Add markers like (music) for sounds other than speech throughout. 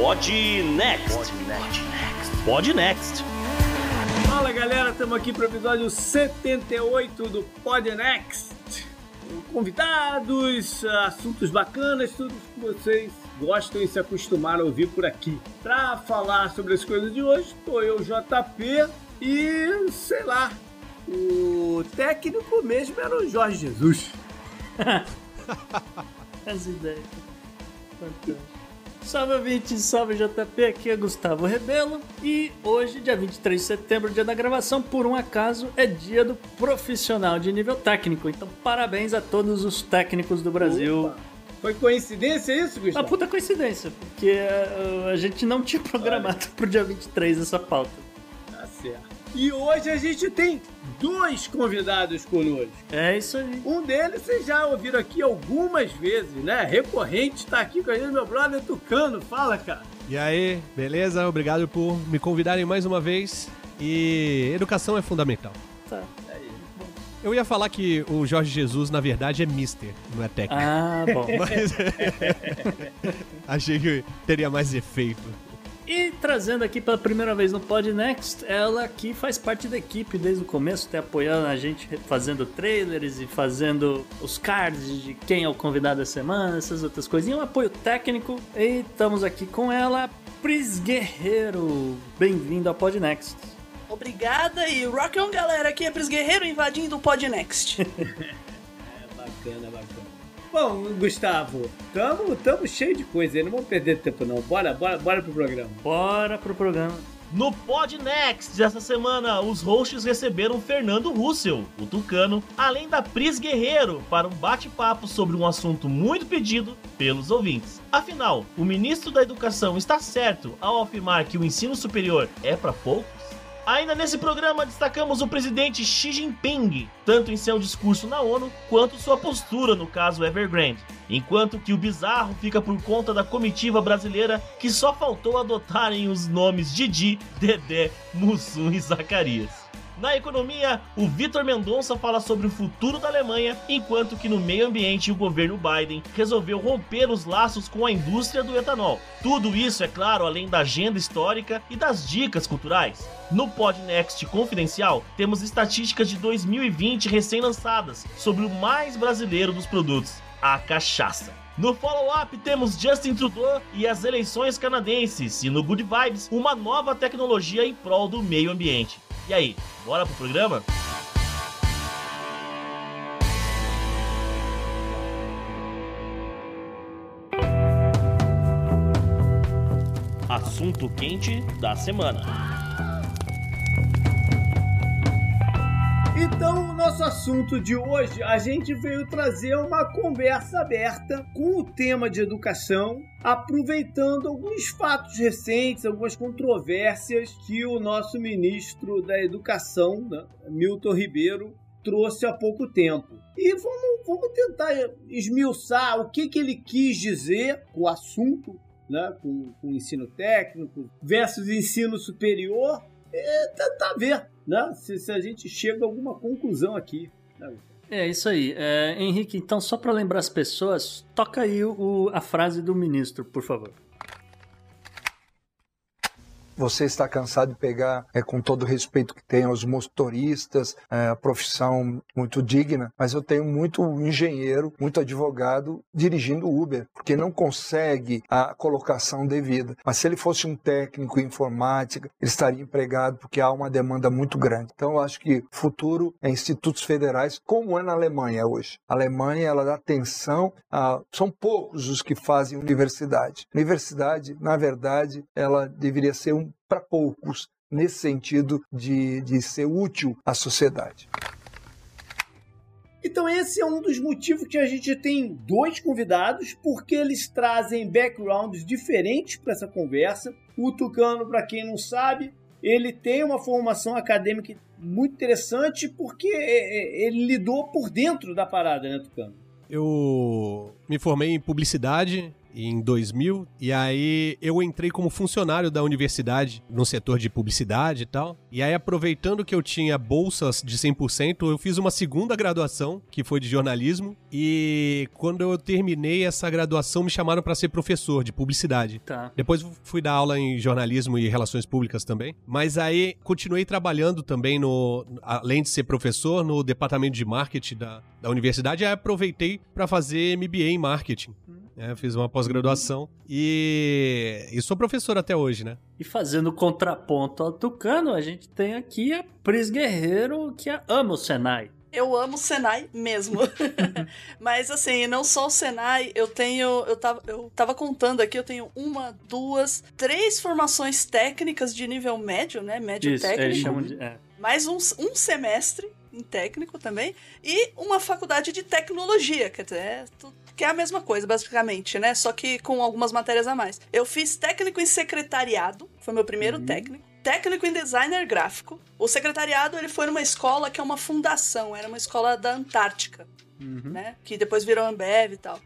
Pod Next. Pod Next. Fala galera, estamos aqui para o episódio 78 do Pod Next. Convidados, assuntos bacanas, tudo que vocês gostam e se acostumaram a ouvir por aqui. Para falar sobre as coisas de hoje, tô eu, JP, e sei lá, o técnico mesmo era o Jorge Jesus. (laughs) (laughs) As ideias. Fantástico. Salve 20, salve JP, aqui é Gustavo Rebelo e hoje, dia 23 de setembro, dia da gravação, por um acaso, é dia do profissional de nível técnico. Então, parabéns a todos os técnicos do Brasil. Opa. Foi coincidência isso, Gustavo? Uma puta coincidência, porque uh, a gente não tinha programado Olha. pro dia 23 essa pauta. E hoje a gente tem dois convidados conosco. É isso aí. Um deles vocês já ouviram aqui algumas vezes, né? Recorrente está aqui com a gente, meu brother Tucano. Fala, cara. E aí, beleza? Obrigado por me convidarem mais uma vez. E educação é fundamental. Tá. Eu ia falar que o Jorge Jesus, na verdade, é Mister, não é técnico. Ah, bom. Mas (laughs) achei que teria mais efeito. E trazendo aqui pela primeira vez no Pod Next, ela que faz parte da equipe desde o começo, até apoiando a gente fazendo trailers e fazendo os cards de quem é o convidado da semana, essas outras coisinhas, um apoio técnico. E estamos aqui com ela, Pris Guerreiro. Bem-vindo ao Pod Next. Obrigada e rock on galera, aqui é Pris Guerreiro invadindo o Pod Next. (laughs) é bacana, bacana. Bom, Gustavo, tamo, tamo cheio de coisa aí, não vamos perder tempo não. Bora, bora, bora pro programa. Bora pro programa. No Pod Next dessa semana, os hosts receberam Fernando Russell, o Tucano, além da Pris Guerreiro, para um bate-papo sobre um assunto muito pedido pelos ouvintes. Afinal, o ministro da Educação está certo ao afirmar que o ensino superior é para poucos? Ainda nesse programa, destacamos o presidente Xi Jinping, tanto em seu discurso na ONU quanto sua postura no caso Evergrande. Enquanto que o bizarro fica por conta da comitiva brasileira que só faltou adotarem os nomes Didi, Dedé, Mussum e Zacarias. Na economia, o Vitor Mendonça fala sobre o futuro da Alemanha, enquanto que no meio ambiente o governo Biden resolveu romper os laços com a indústria do etanol. Tudo isso, é claro, além da agenda histórica e das dicas culturais. No Podnext Confidencial, temos estatísticas de 2020 recém-lançadas sobre o mais brasileiro dos produtos, a cachaça. No follow-up temos Justin Trudeau e as eleições canadenses, e no Good Vibes, uma nova tecnologia em prol do meio ambiente. E aí, bora pro programa? Assunto quente da semana. Então, o nosso assunto de hoje, a gente veio trazer uma conversa aberta com o tema de educação, aproveitando alguns fatos recentes, algumas controvérsias que o nosso ministro da Educação, né, Milton Ribeiro, trouxe há pouco tempo. E vamos, vamos tentar esmiuçar o que, que ele quis dizer com o assunto, né, com, com o ensino técnico versus ensino superior, e tentar ver né? Se, se a gente chega a alguma conclusão aqui. Né? É isso aí. É, Henrique, então, só para lembrar as pessoas, toca aí o, a frase do ministro, por favor você está cansado de pegar, é, com todo o respeito que tem aos motoristas, é, profissão muito digna, mas eu tenho muito engenheiro, muito advogado dirigindo Uber, porque não consegue a colocação devida. Mas se ele fosse um técnico em informática, ele estaria empregado, porque há uma demanda muito grande. Então eu acho que futuro é institutos federais, como é na Alemanha hoje. A Alemanha, ela dá atenção a... São poucos os que fazem universidade. Universidade, na verdade, ela deveria ser um para poucos, nesse sentido de, de ser útil à sociedade. Então esse é um dos motivos que a gente tem dois convidados, porque eles trazem backgrounds diferentes para essa conversa. O Tucano, para quem não sabe, ele tem uma formação acadêmica muito interessante porque é, é, ele lidou por dentro da parada, né, Tucano? Eu me formei em publicidade em 2000, e aí eu entrei como funcionário da universidade no setor de publicidade e tal. E aí, aproveitando que eu tinha bolsas de 100%, eu fiz uma segunda graduação, que foi de jornalismo, e quando eu terminei essa graduação, me chamaram para ser professor de publicidade. Tá. Depois fui dar aula em jornalismo e relações públicas também. Mas aí continuei trabalhando também no, além de ser professor, no departamento de marketing da, da universidade. Aí aproveitei para fazer MBA em marketing. É, fiz uma pós-graduação e, e sou professor até hoje, né? E fazendo contraponto ao Tucano, a gente tem aqui a Pris Guerreiro, que ama o Senai. Eu amo o Senai mesmo. (laughs) Mas assim, não só o Senai, eu tenho. Eu tava, eu tava contando aqui, eu tenho uma, duas, três formações técnicas de nível médio, né? Médio Isso, técnico. eles chamam de. É. mais um, um semestre em técnico também, e uma faculdade de tecnologia, quer dizer, é tu- que é a mesma coisa, basicamente, né? Só que com algumas matérias a mais. Eu fiz técnico em secretariado, foi meu primeiro técnico. Técnico em designer gráfico. O secretariado ele foi numa escola que é uma fundação, era uma escola da Antártica, né? Que depois virou Ambev e tal.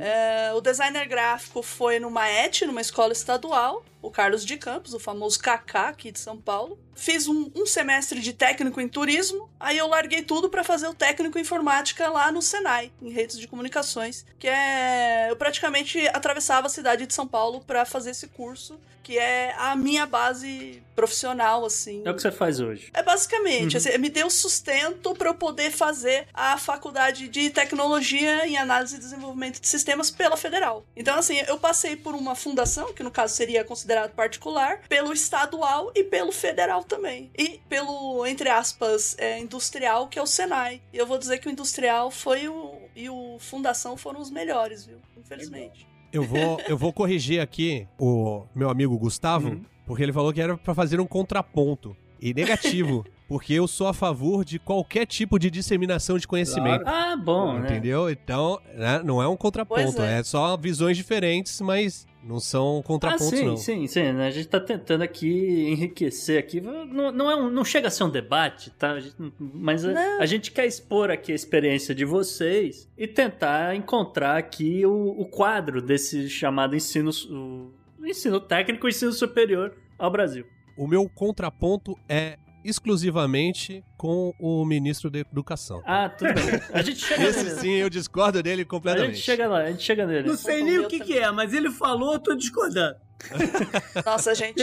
É, o designer gráfico foi numa ET, numa escola estadual, o Carlos de Campos, o famoso Kaká aqui de São Paulo. Fiz um, um semestre de técnico em turismo, aí eu larguei tudo para fazer o técnico em informática lá no Senai, em redes de comunicações, que é eu praticamente atravessava a cidade de São Paulo para fazer esse curso, que é a minha base profissional assim. É o que você faz hoje. É basicamente, assim, me deu sustento para eu poder fazer a faculdade de tecnologia em análise e desenvolvimento de sistemas pela federal. Então, assim, eu passei por uma fundação, que no caso seria considerado particular, pelo estadual e pelo federal também. E pelo, entre aspas, é, industrial, que é o Senai. E eu vou dizer que o industrial foi o. E o fundação foram os melhores, viu? Infelizmente. Eu vou, eu vou corrigir aqui o meu amigo Gustavo, Uhum. porque ele falou que era pra fazer um contraponto. E negativo, (laughs) porque eu sou a favor de qualquer tipo de disseminação de conhecimento. Ah, bom, né? Entendeu? Então, né, não é um contraponto, é. é. só visões diferentes, mas não são Ah, contrapontos, sim, não. sim, sim. né? A gente tá tentando aqui enriquecer aqui. Não, não, é um- não chega a ser um debate, tá? A gente- mas a, a gente quer expor aqui a experiência de vocês e tentar encontrar aqui o, o quadro desse chamado ensino, o ensino técnico e ensino superior ao Brasil. O meu contraponto é exclusivamente com o ministro da Educação. Ah, tudo bem. A gente chega Esse nele. sim, eu discordo dele A completamente. gente chega lá, a gente chega nele. Não sei nem o que, que é, mas ele falou, eu tô discordando. (laughs) Nossa, gente,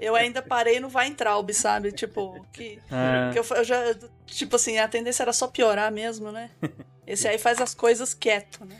eu, ainda parei no Weintraub, sabe? Tipo, que, Ah. que eu, eu já. Tipo assim, a tendência era só piorar mesmo, né? Esse aí faz as coisas quieto, né?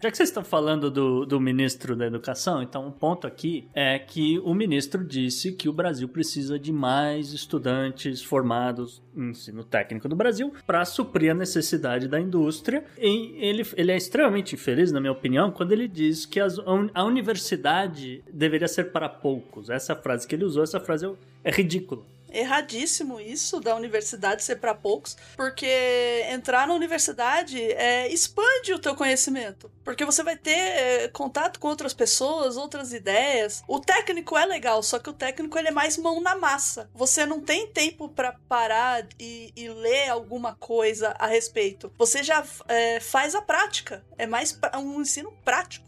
Já que vocês estão falando do, do ministro da Educação, então um ponto aqui é que o ministro disse que o Brasil precisa de mais estudantes formados em ensino técnico do Brasil para suprir a necessidade da indústria. E ele, ele é extremamente infeliz, na minha opinião, quando ele diz que as- a uni- a universidade deveria ser para poucos. Essa frase que ele usou, essa frase é, é ridícula. Erradíssimo isso da universidade ser para poucos, porque entrar na universidade é, expande o teu conhecimento, porque você vai ter é, contato com outras pessoas, outras ideias. O técnico é legal, só que o técnico ele é mais mão na massa. Você não tem tempo para parar e, e ler alguma coisa a respeito. Você já é, faz a prática. É mais pra- um ensino prático,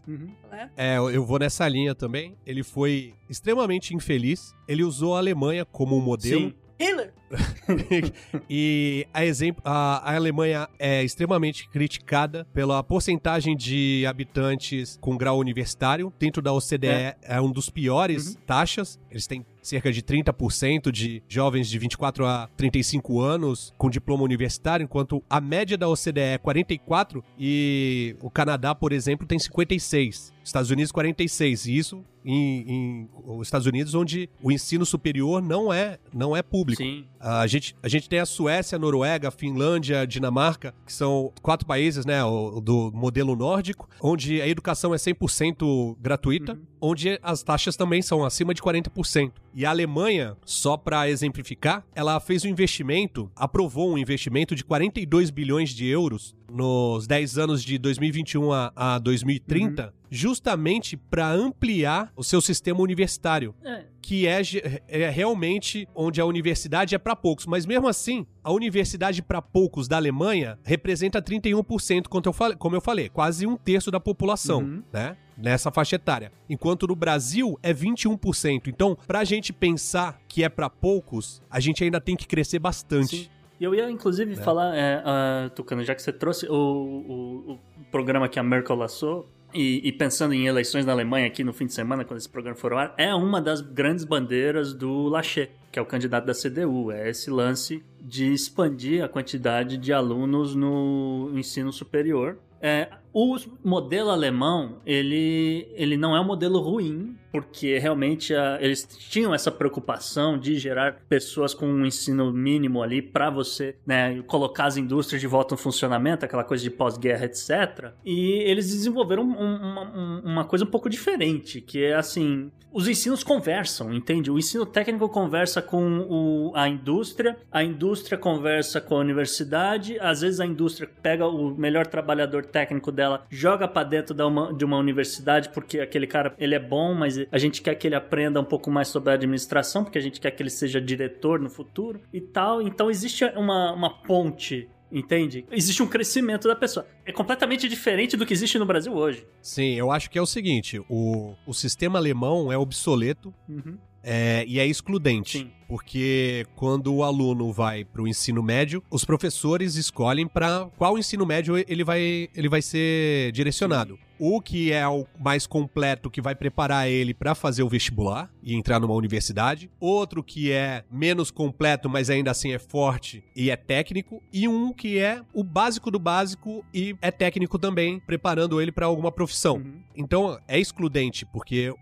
né? É, eu vou nessa linha também. Ele foi extremamente infeliz. Ele usou a Alemanha como um modelo. Sim. Hitler, (laughs) e a, exemplo, a, a Alemanha é extremamente criticada pela porcentagem de habitantes com grau universitário. Dentro da OCDE é, um dos piores taxas. Eles têm cerca de 30% de jovens de 24 a 35 anos com diploma universitário, enquanto a média da OCDE é 44 e o Canadá, por exemplo, tem 56. Estados Unidos 46. E isso em, em os Estados Unidos, onde o ensino superior não é, não é público. Sim. A gente, a gente tem a Suécia, a Noruega, a Finlândia, a Dinamarca, que são quatro países, né, do modelo nórdico, onde a educação é 100% gratuita, onde as taxas também são acima de 40%. E a Alemanha, só para exemplificar, ela fez um investimento, aprovou um investimento de 42 bilhões de euros nos 10 anos de 2021 a, a 2030, uhum. justamente para ampliar o seu sistema universitário. É. Que é, é realmente onde a universidade é para poucos. Mas mesmo assim, a universidade para poucos da Alemanha representa 31%, como eu falei, como eu falei quase um terço da população, uhum. né? Nessa faixa etária. Enquanto no Brasil é 21%. Então, pra gente pensar que é para poucos, a gente ainda tem que crescer bastante. Sim. E eu ia, inclusive, é. falar, é, uh, Tucano, já que você trouxe o, o, o programa que a Merkel lançou, e, e, pensando em eleições na Alemanha aqui no fim de semana, quando esse programa for ao ar, é uma das grandes bandeiras do Lachey, que é o candidato da CDU. É esse lance de expandir a quantidade de alunos no ensino superior. É, o modelo alemão, ele, ele não é um modelo ruim, porque realmente a, eles tinham essa preocupação de gerar pessoas com um ensino mínimo ali para você né, colocar as indústrias de volta no funcionamento, aquela coisa de pós-guerra, etc. E eles desenvolveram um, uma, uma coisa um pouco diferente, que é assim, os ensinos conversam, entende? O ensino técnico conversa com o, a indústria, a indústria conversa com a universidade, às vezes a indústria pega o melhor trabalhador técnico dela, joga para dentro de uma, de uma universidade porque aquele cara ele é bom, mas a gente quer que ele aprenda um pouco mais sobre a administração, porque a gente quer que ele seja diretor no futuro e tal. Então existe uma, uma ponte Entende? Existe um crescimento da pessoa. É completamente diferente do que existe no Brasil hoje. Sim, eu acho que é o seguinte: o, o sistema alemão é obsoleto uhum. É, e é excludente. Sim. Porque quando o aluno vai para o ensino médio, os professores escolhem para qual ensino médio ele vai, ele vai ser direcionado. Sim o que é o mais completo que vai preparar ele para fazer o vestibular e entrar numa universidade, outro que é menos completo, mas ainda assim é forte e é técnico, e um que é o básico do básico e é técnico também, preparando ele para alguma profissão. Uhum. Então é excludente, porque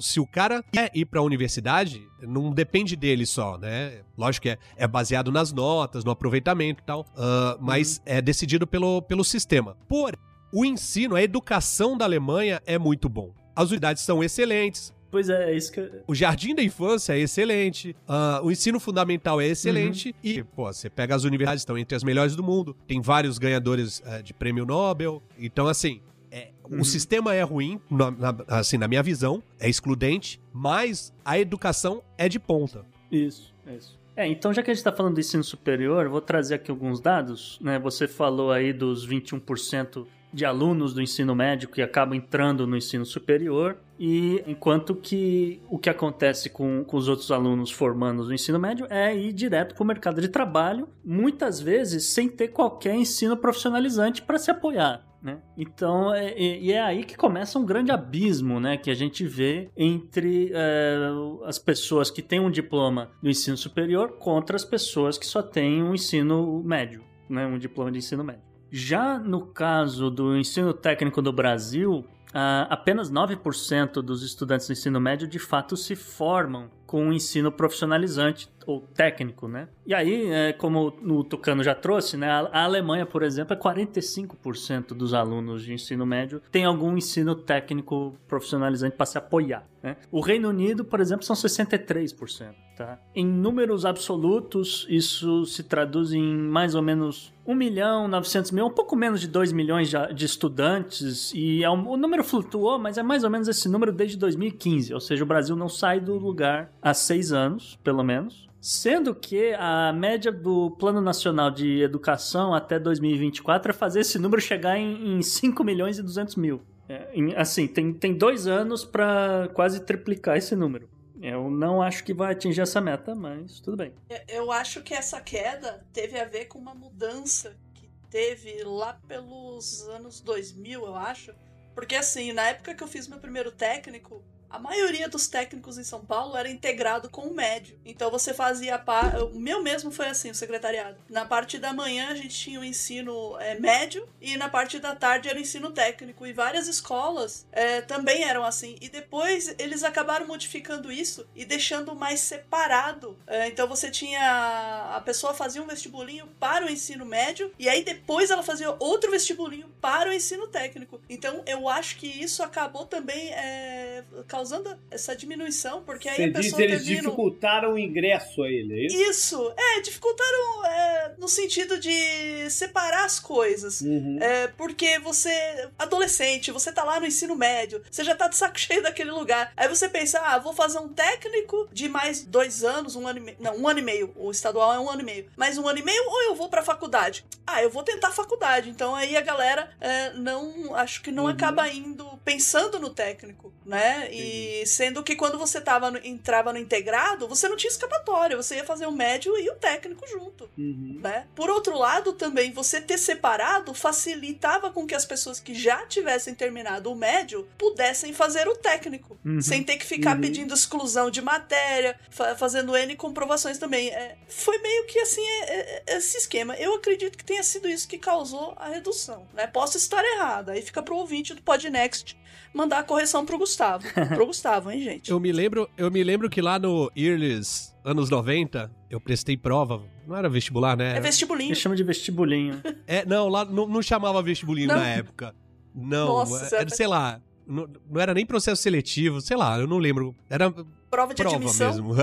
se o cara quer ir para a universidade, não depende dele só, né? Lógico que é, é baseado nas notas, no aproveitamento e tal, uh, mas uhum. é decidido pelo, pelo sistema. Porém, o ensino, a educação da Alemanha é muito bom. As unidades são excelentes, Pois é, é isso que. O jardim da infância é excelente, uh, o ensino fundamental é excelente uhum. e, pô, você pega as universidades, estão entre as melhores do mundo, tem vários ganhadores uh, de prêmio Nobel. Então, assim, é, uhum. o sistema é ruim, na, na, assim, na minha visão, é excludente, mas a educação é de ponta. Isso, isso. É, então já que a gente está falando do ensino superior, vou trazer aqui alguns dados. Né? Você falou aí dos 21% de alunos do ensino médio que acabam entrando no ensino superior, e enquanto que o que acontece com, com os outros alunos formandos no ensino médio é ir direto para o mercado de trabalho, muitas vezes sem ter qualquer ensino profissionalizante para se apoiar. Né? Então, é, e é aí que começa um grande abismo né, que a gente vê entre é, as pessoas que têm um diploma do ensino superior contra as pessoas que só têm um ensino médio, né, um diploma de ensino médio. Já no caso do ensino técnico do Brasil, uh, apenas 9% dos estudantes do ensino médio de fato se formam com o ensino profissionalizante ou técnico, né? E aí, é, como o Tucano já trouxe, né, a Alemanha, por exemplo, é 45% dos alunos de ensino médio tem algum ensino técnico profissionalizante para se apoiar. Né? O Reino Unido, por exemplo, são 63%. Tá? Em números absolutos, isso se traduz em mais ou menos 1 milhão 900 mil, um pouco menos de 2 milhões de estudantes, e é um, o número flutuou, mas é mais ou menos esse número desde 2015, ou seja, o Brasil não sai do lugar há seis anos, pelo menos. Sendo que a média do Plano Nacional de Educação até 2024 é fazer esse número chegar em, em 5 milhões e 200 mil. É, em, assim, tem, tem dois anos para quase triplicar esse número. Eu não acho que vai atingir essa meta, mas tudo bem. Eu acho que essa queda teve a ver com uma mudança que teve lá pelos anos 2000, eu acho. Porque assim, na época que eu fiz meu primeiro técnico, a maioria dos técnicos em São Paulo era integrado com o médio. Então você fazia par... o meu mesmo foi assim, o secretariado. Na parte da manhã a gente tinha o ensino é, médio e na parte da tarde era o ensino técnico e várias escolas é, também eram assim. E depois eles acabaram modificando isso e deixando mais separado. É, então você tinha a pessoa fazia um vestibulinho para o ensino médio e aí depois ela fazia outro vestibulinho para o ensino técnico. Então eu acho que isso acabou também é, causando causando essa diminuição, porque aí Você a pessoa eles termina. dificultaram o ingresso a ele, é isso? Isso, é, dificultaram é, no sentido de separar as coisas. Uhum. É, porque você, adolescente, você tá lá no ensino médio, você já tá de saco (laughs) cheio daquele lugar. Aí você pensa, ah, vou fazer um técnico de mais dois anos, um ano e meio. Não, um ano e meio. O estadual é um ano e meio. Mais um ano e meio ou eu vou pra faculdade? Ah, eu vou tentar a faculdade. Então aí a galera é, não. Acho que não Uhum. acaba indo pensando no técnico, né? E sendo que quando você tava no- entrava no integrado, você não tinha escapatória. Você ia fazer o médio e o técnico junto Uhum. né? Por outro lado, também você ter separado facilitava com que as pessoas que já tivessem terminado o médio pudessem fazer o técnico, Uhum. sem ter que ficar Uhum. pedindo exclusão de matéria, fa- fazendo N comprovações também. É, foi meio que assim é- é- esse esquema. Eu acredito que tenha sido isso que causou a redução, né? Posso estar errada. Aí fica pro ouvinte do Podnext mandar a correção pro Gustavo. pro (laughs) Gustavo, hein, gente? Eu me lembro, eu me lembro que lá no Earless, anos 90, eu prestei prova. Não era vestibular, né? É vestibulinho. Me chama de vestibulinho. É, não, lá não, não chamava vestibulinho Não? na época. Não, Nossa, era, você- sei lá, não, não era nem processo seletivo, sei lá, eu não lembro. Era Prova de prova admissão. mesmo.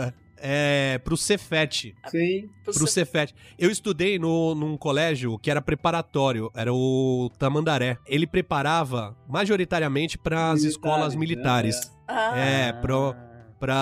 É, pro Cefet. Sim. pro Cefet. Eu estudei no, num colégio que era preparatório, era o Tamandaré. Ele preparava majoritariamente para as Militares, escolas né? militares. Ah, É, pro, pra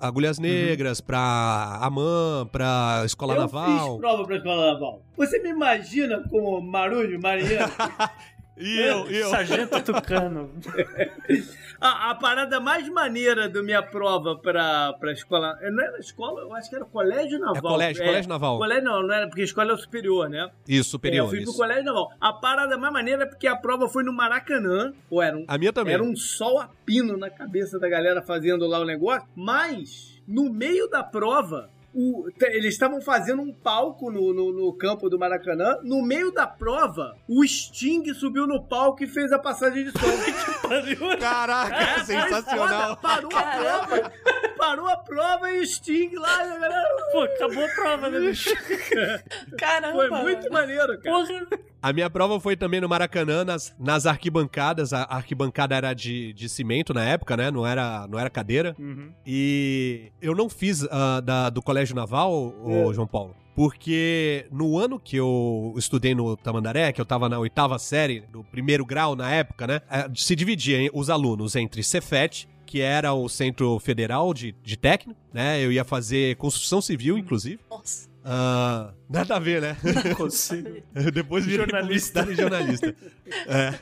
a- Agulhas Negras, pra AMAN, pra Escola eu Naval. fiz prova pra escola naval. Você me imagina como marulho, marinheiro? (laughs) E eu, eu. Sargento Tucano. (laughs) a, a parada mais maneira da minha prova pra, pra escola. Não era escola, eu acho que era colégio naval. É colégio, colégio naval. Colégio não, não era, porque escola é o superior, né? Isso, superior. É, eu fui pro isso. colégio naval. A parada mais maneira é porque a prova foi no Maracanã. Ou era um, A minha também. era um sol a pino na cabeça da galera fazendo lá o negócio. Mas, no meio da prova, o- eles estavam fazendo um palco no, no, no campo do Maracanã. No meio da prova, o Sting subiu no palco e fez a passagem de som. (laughs) Caraca, É, sensacional. foda, Parou a prova. Parou a prova e o Sting lá, a galera. Pô, acabou a prova, né, bicho? Caramba! Foi muito maneiro, cara. Porra. A minha prova foi também no Maracanã, nas, nas arquibancadas. A arquibancada era de, de cimento na época, né? Não era, não era cadeira. Uhum. E eu não fiz ah, da, do Colégio Naval, ô, É. João Paulo. Porque no ano que eu estudei no Tamandaré, que eu tava na oitava série, do primeiro grau na época, né? eh, Se dividia hein, os alunos entre Cefet, que era o Centro Federal de, de Técnico, né? Eu ia fazer construção civil, inclusive. Nossa. Ah, nada a ver, né? Não consigo. (laughs) Depois virei Jornalista. e jornalista. É.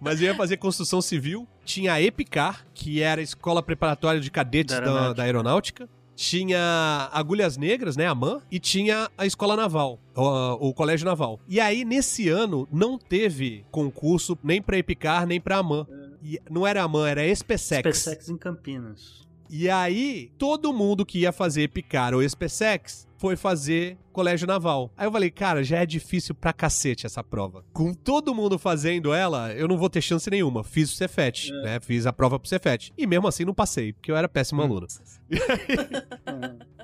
Mas eu ia fazer construção civil. Tinha a EPICAR, que era a Escola Preparatória de Cadetes Da da, Aeronáutica. da Aeronáutica. Tinha Agulhas Negras, né, a MAN, e tinha a Escola Naval, o, o Colégio Naval. E aí, nesse ano, não teve concurso nem pra EPICAR, nem pra AMAN. E não era AMAN, era SPSEX. SpaceX em Campinas. E aí, todo mundo que ia fazer EPICAR ou SPSEX foi fazer colégio naval. Aí eu falei, cara, já é difícil pra cacete essa prova. Com todo mundo fazendo ela, eu não vou ter chance nenhuma. Fiz o Cefet, né? Fiz a prova pro Cefet. E mesmo assim não passei, porque eu era péssimo aluno. (laughs)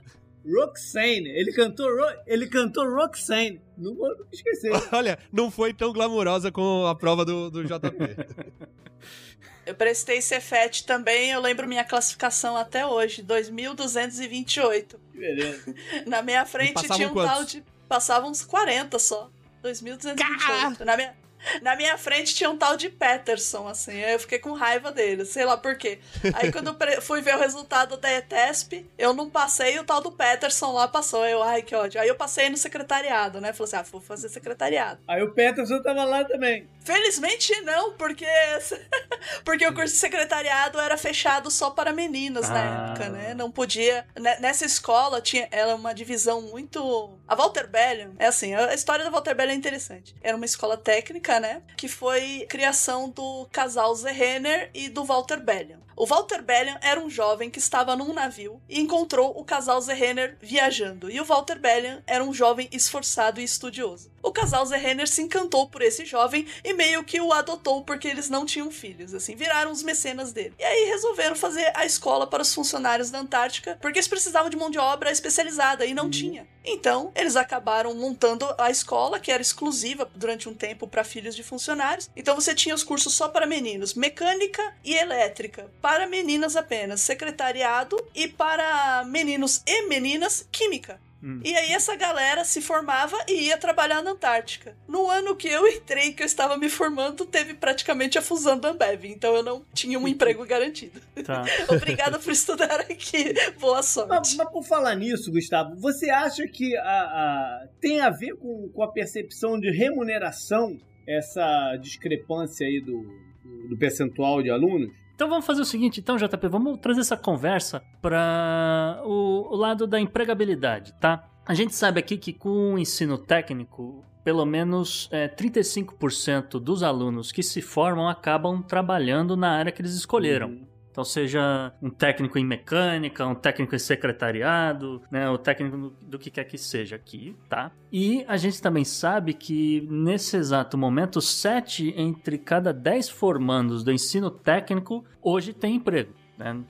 Roxane. Ele cantou, ele cantou Roxane. Não vou esquecer. (laughs) Olha, não foi tão glamurosa com a prova do, do JP. (laughs) Eu prestei Cefet também, eu lembro minha classificação até hoje, 2228. Que beleza. (laughs) Na minha frente tinha um quantos? tal de. Passavam uns 40 só. 2228. Na minha, na minha frente tinha um tal de Peterson, assim. Aí eu fiquei com raiva dele, sei lá por quê. Aí quando (laughs) fui ver o resultado da ETESP, eu não passei, o tal do Peterson lá passou. Eu, ai, que ódio. Aí eu passei no secretariado, né? Falei assim, ah, vou fazer secretariado. Aí o Peterson tava lá também. Felizmente não, porque (laughs) porque o curso de secretariado era fechado só para meninas na Ah. época, né? Não podia. ne- Nessa escola tinha ela é uma divisão muito. A Walter Bellion é assim, a história da Walter Bellion é interessante. Era uma escola técnica, né? Que foi criação do casal Zé Renner e do Walter Bellion. O Walter Bellion era um jovem que estava num navio e encontrou o casal Zé Renner viajando. E o Walter Bellion era um jovem esforçado e estudioso. O casal Zé Renner se encantou por esse jovem e meio que o adotou porque eles não tinham filhos, assim, viraram os mecenas dele. E aí resolveram fazer a escola para os funcionários da Antártica, porque eles precisavam de mão de obra especializada e não tinha. Então, eles acabaram montando a escola, que era exclusiva durante um tempo para filhos de funcionários. Então, você tinha os cursos só para meninos, mecânica e elétrica, para meninas apenas, secretariado e para meninos e meninas, química. Hum. E aí essa galera se formava e ia trabalhar na Antártica. No ano que eu entrei, que eu estava me formando, teve praticamente a fusão da Ambev, então eu não tinha um emprego garantido. Tá. (laughs) Obrigada por estudar aqui. Boa sorte. Mas, mas por falar nisso, Gustavo, você acha que a, a- tem a ver com, com a percepção de remuneração essa discrepância aí do, do, do percentual de alunos? Então vamos fazer o seguinte, então, JP, vamos trazer essa conversa para o, o lado da empregabilidade, tá? A gente sabe aqui que com o ensino técnico, pelo menos é, 35% dos alunos que se formam acabam trabalhando na área que eles escolheram. Então, seja um técnico em mecânica, um técnico em secretariado, né, o técnico do, que quer que seja aqui, tá? E a gente também sabe que nesse exato momento, 7 entre cada 10 formandos do ensino técnico hoje têm emprego. Né?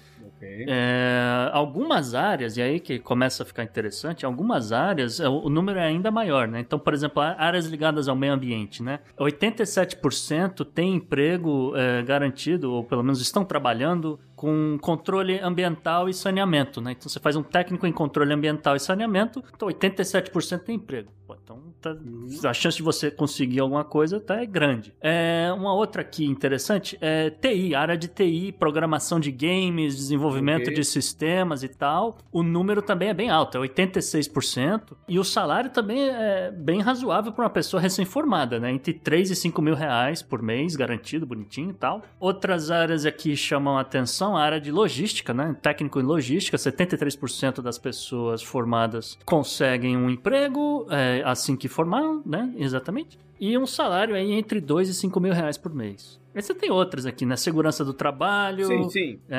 É, algumas áreas, e aí que começa a ficar interessante, algumas áreas é, o número é ainda maior, né? Então, por exemplo, áreas ligadas ao meio ambiente, né? 87% tem emprego é, garantido, ou pelo menos estão trabalhando com controle ambiental e saneamento, né? Então você faz um técnico em controle ambiental e saneamento, então 87% tem emprego. Então tá- a chance de você conseguir alguma coisa tá é grande. É, uma outra aqui interessante é TI, área de TI, programação de games, desenvolvimento Ok. de sistemas e tal. O número também é bem alto, é 86%. E o salário também é bem razoável para uma pessoa recém-formada, né? Entre 3 e 5 mil reais por mês, garantido, bonitinho e tal. Outras áreas aqui chamam a atenção, a área de logística, né? Técnico em logística, 73% das pessoas formadas conseguem um emprego é, assim que formaram, né? Exatamente. E um salário aí entre 2 e 5 mil reais por mês. Aí você tem outras aqui, né? Segurança do trabalho. Sim, sim. é,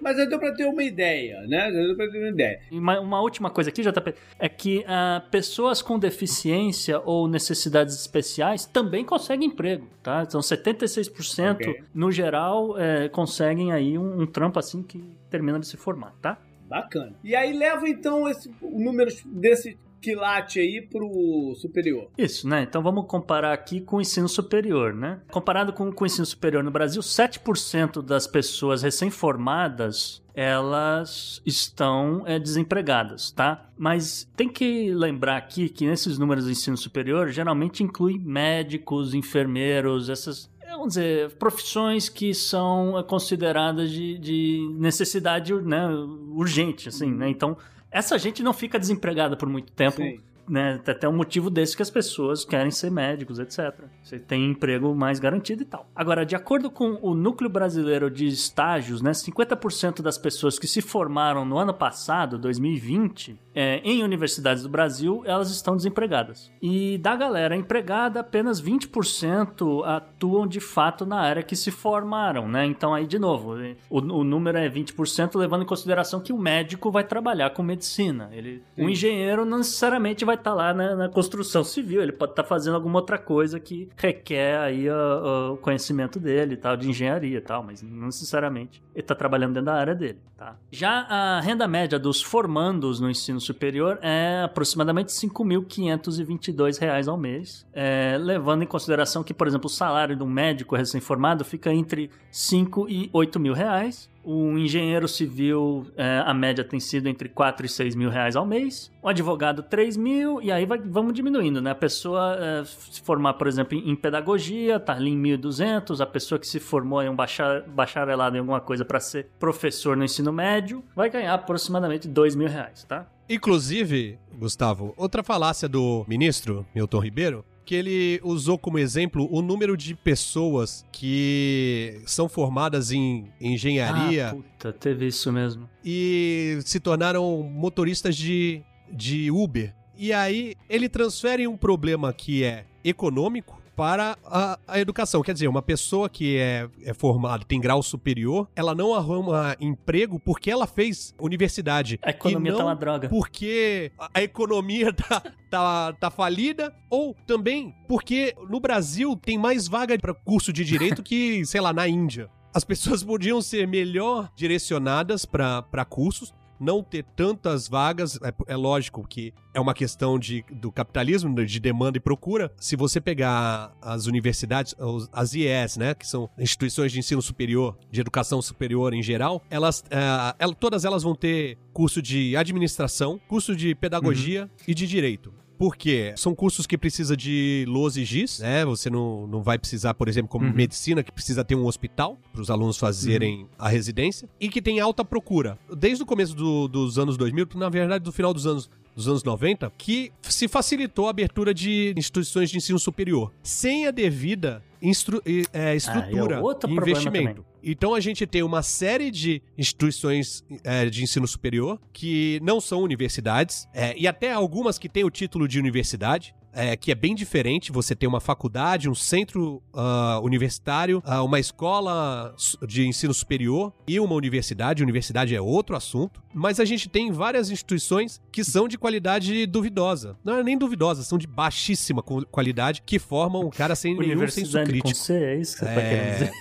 Mas já deu pra ter uma ideia, né? Já deu pra ter uma ideia. uma, uma última coisa aqui, JP, é que ah, pessoas com deficiência ou necessidades especiais também conseguem emprego, tá? Então 76% Ok. no geral é, conseguem aí um, um trampo assim que termina de se formar, tá? Bacana. E aí leva então esse, o número desse quilate aí pro superior. Isso, né? Então vamos comparar aqui com o ensino superior, né? Comparado com, com o ensino superior no Brasil, 7% das pessoas recém-formadas elas estão é, desempregadas, tá? Mas tem que lembrar aqui que nesses números do ensino superior geralmente inclui médicos, enfermeiros, essas vamos dizer, profissões que são é, consideradas de, de necessidade né, urgente, assim, né? Então, essa gente não fica desempregada por muito tempo, Sim. né? Até um motivo desse que as pessoas querem ser médicos, etc. Você tem emprego mais garantido e tal. Agora, de acordo com o Núcleo Brasileiro de Estágios, né, 50% das pessoas que se formaram no ano passado, 2020, é, em universidades do Brasil, elas estão desempregadas. E da galera empregada, apenas 20% atuam de fato na área que se formaram, né? Então aí, de novo, o, o número é 20%, levando em consideração que o médico vai trabalhar com medicina. Ele, o engenheiro não necessariamente vai estar lá na, na construção civil, ele pode estar fazendo alguma outra coisa que requer aí a- o conhecimento dele, e tal, de engenharia e tal, mas não necessariamente ele está trabalhando dentro da área dele, tá? Já a renda média dos formandos no ensino superior é aproximadamente 5.522 reais ao mês, é, levando em consideração que, por exemplo, o salário de um médico recém-formado fica entre 5 e 8 mil reais. O engenheiro civil, é, a média tem sido entre 4 e 6 mil reais ao mês. O advogado, 3 mil. E aí vai, vamos diminuindo, né? A pessoa é, se formar, por exemplo, em, pedagogia, tá ali em 1.200. A pessoa que se formou em um bachar- bacharelado em alguma coisa para ser professor no ensino médio, vai ganhar aproximadamente 2 mil reais, tá? Inclusive, Gustavo, outra falácia do ministro Milton Ribeiro, que ele usou como exemplo o número de pessoas que são formadas em engenharia Ah, puta, teve isso mesmo. e se tornaram motoristas de, de Uber. E aí ele transfere um problema que é econômico para a, a educação. Quer dizer, uma pessoa que é, é formada, tem grau superior, ela não arruma emprego porque ela fez universidade. A economia tá uma droga. Porque a, a economia (laughs) tá, tá, tá falida, ou também porque no Brasil tem mais vaga para curso de direito que, (laughs) sei lá, na Índia. As pessoas podiam ser melhor direcionadas para cursos, não ter tantas vagas. É, é lógico que é uma questão de, do capitalismo, de demanda e procura. Se você pegar as universidades, as IES, né, que são instituições de ensino superior, de educação superior em geral, elas, ela- todas elas vão ter curso de administração, curso de pedagogia e de direito. Por quê? São cursos que precisa de LOS e GIS, né? Você não, não vai precisar, por exemplo, como Uhum. medicina, que precisa ter um hospital para os alunos fazerem a residência, e que tem alta procura. Desde o começo do- dos anos 2000, na verdade, do final dos anos dos anos 90, que se facilitou a abertura de instituições de ensino superior, sem a devida instru- e- é, estrutura Ah, é outro e problema investimento. Então a gente tem uma série de instituições é, de ensino superior que não são universidades, é, e até algumas que têm o título de universidade. É, que é bem diferente, você tem uma faculdade, um centro ah, universitário, ah, uma escola de ensino superior e uma universidade. Universidade é outro assunto, mas a gente tem várias instituições que são de qualidade duvidosa. Não é nem duvidosa, são de baixíssima qualidade, que formam um cara sem nenhum senso Universidade com crítico. C, é isso que você tá querendo dizer?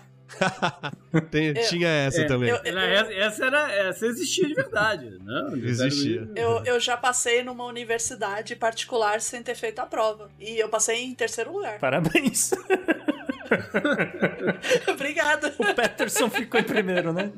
(laughs) Tem- tinha essa É, também. eu- Ela- essa, essa era, essa existia de verdade, né? Existia. Eu, eu já passei numa universidade particular sem ter feito a prova. E eu passei em terceiro lugar. (laughs) Parabéns. Obrigada. O Peterson ficou em primeiro, né?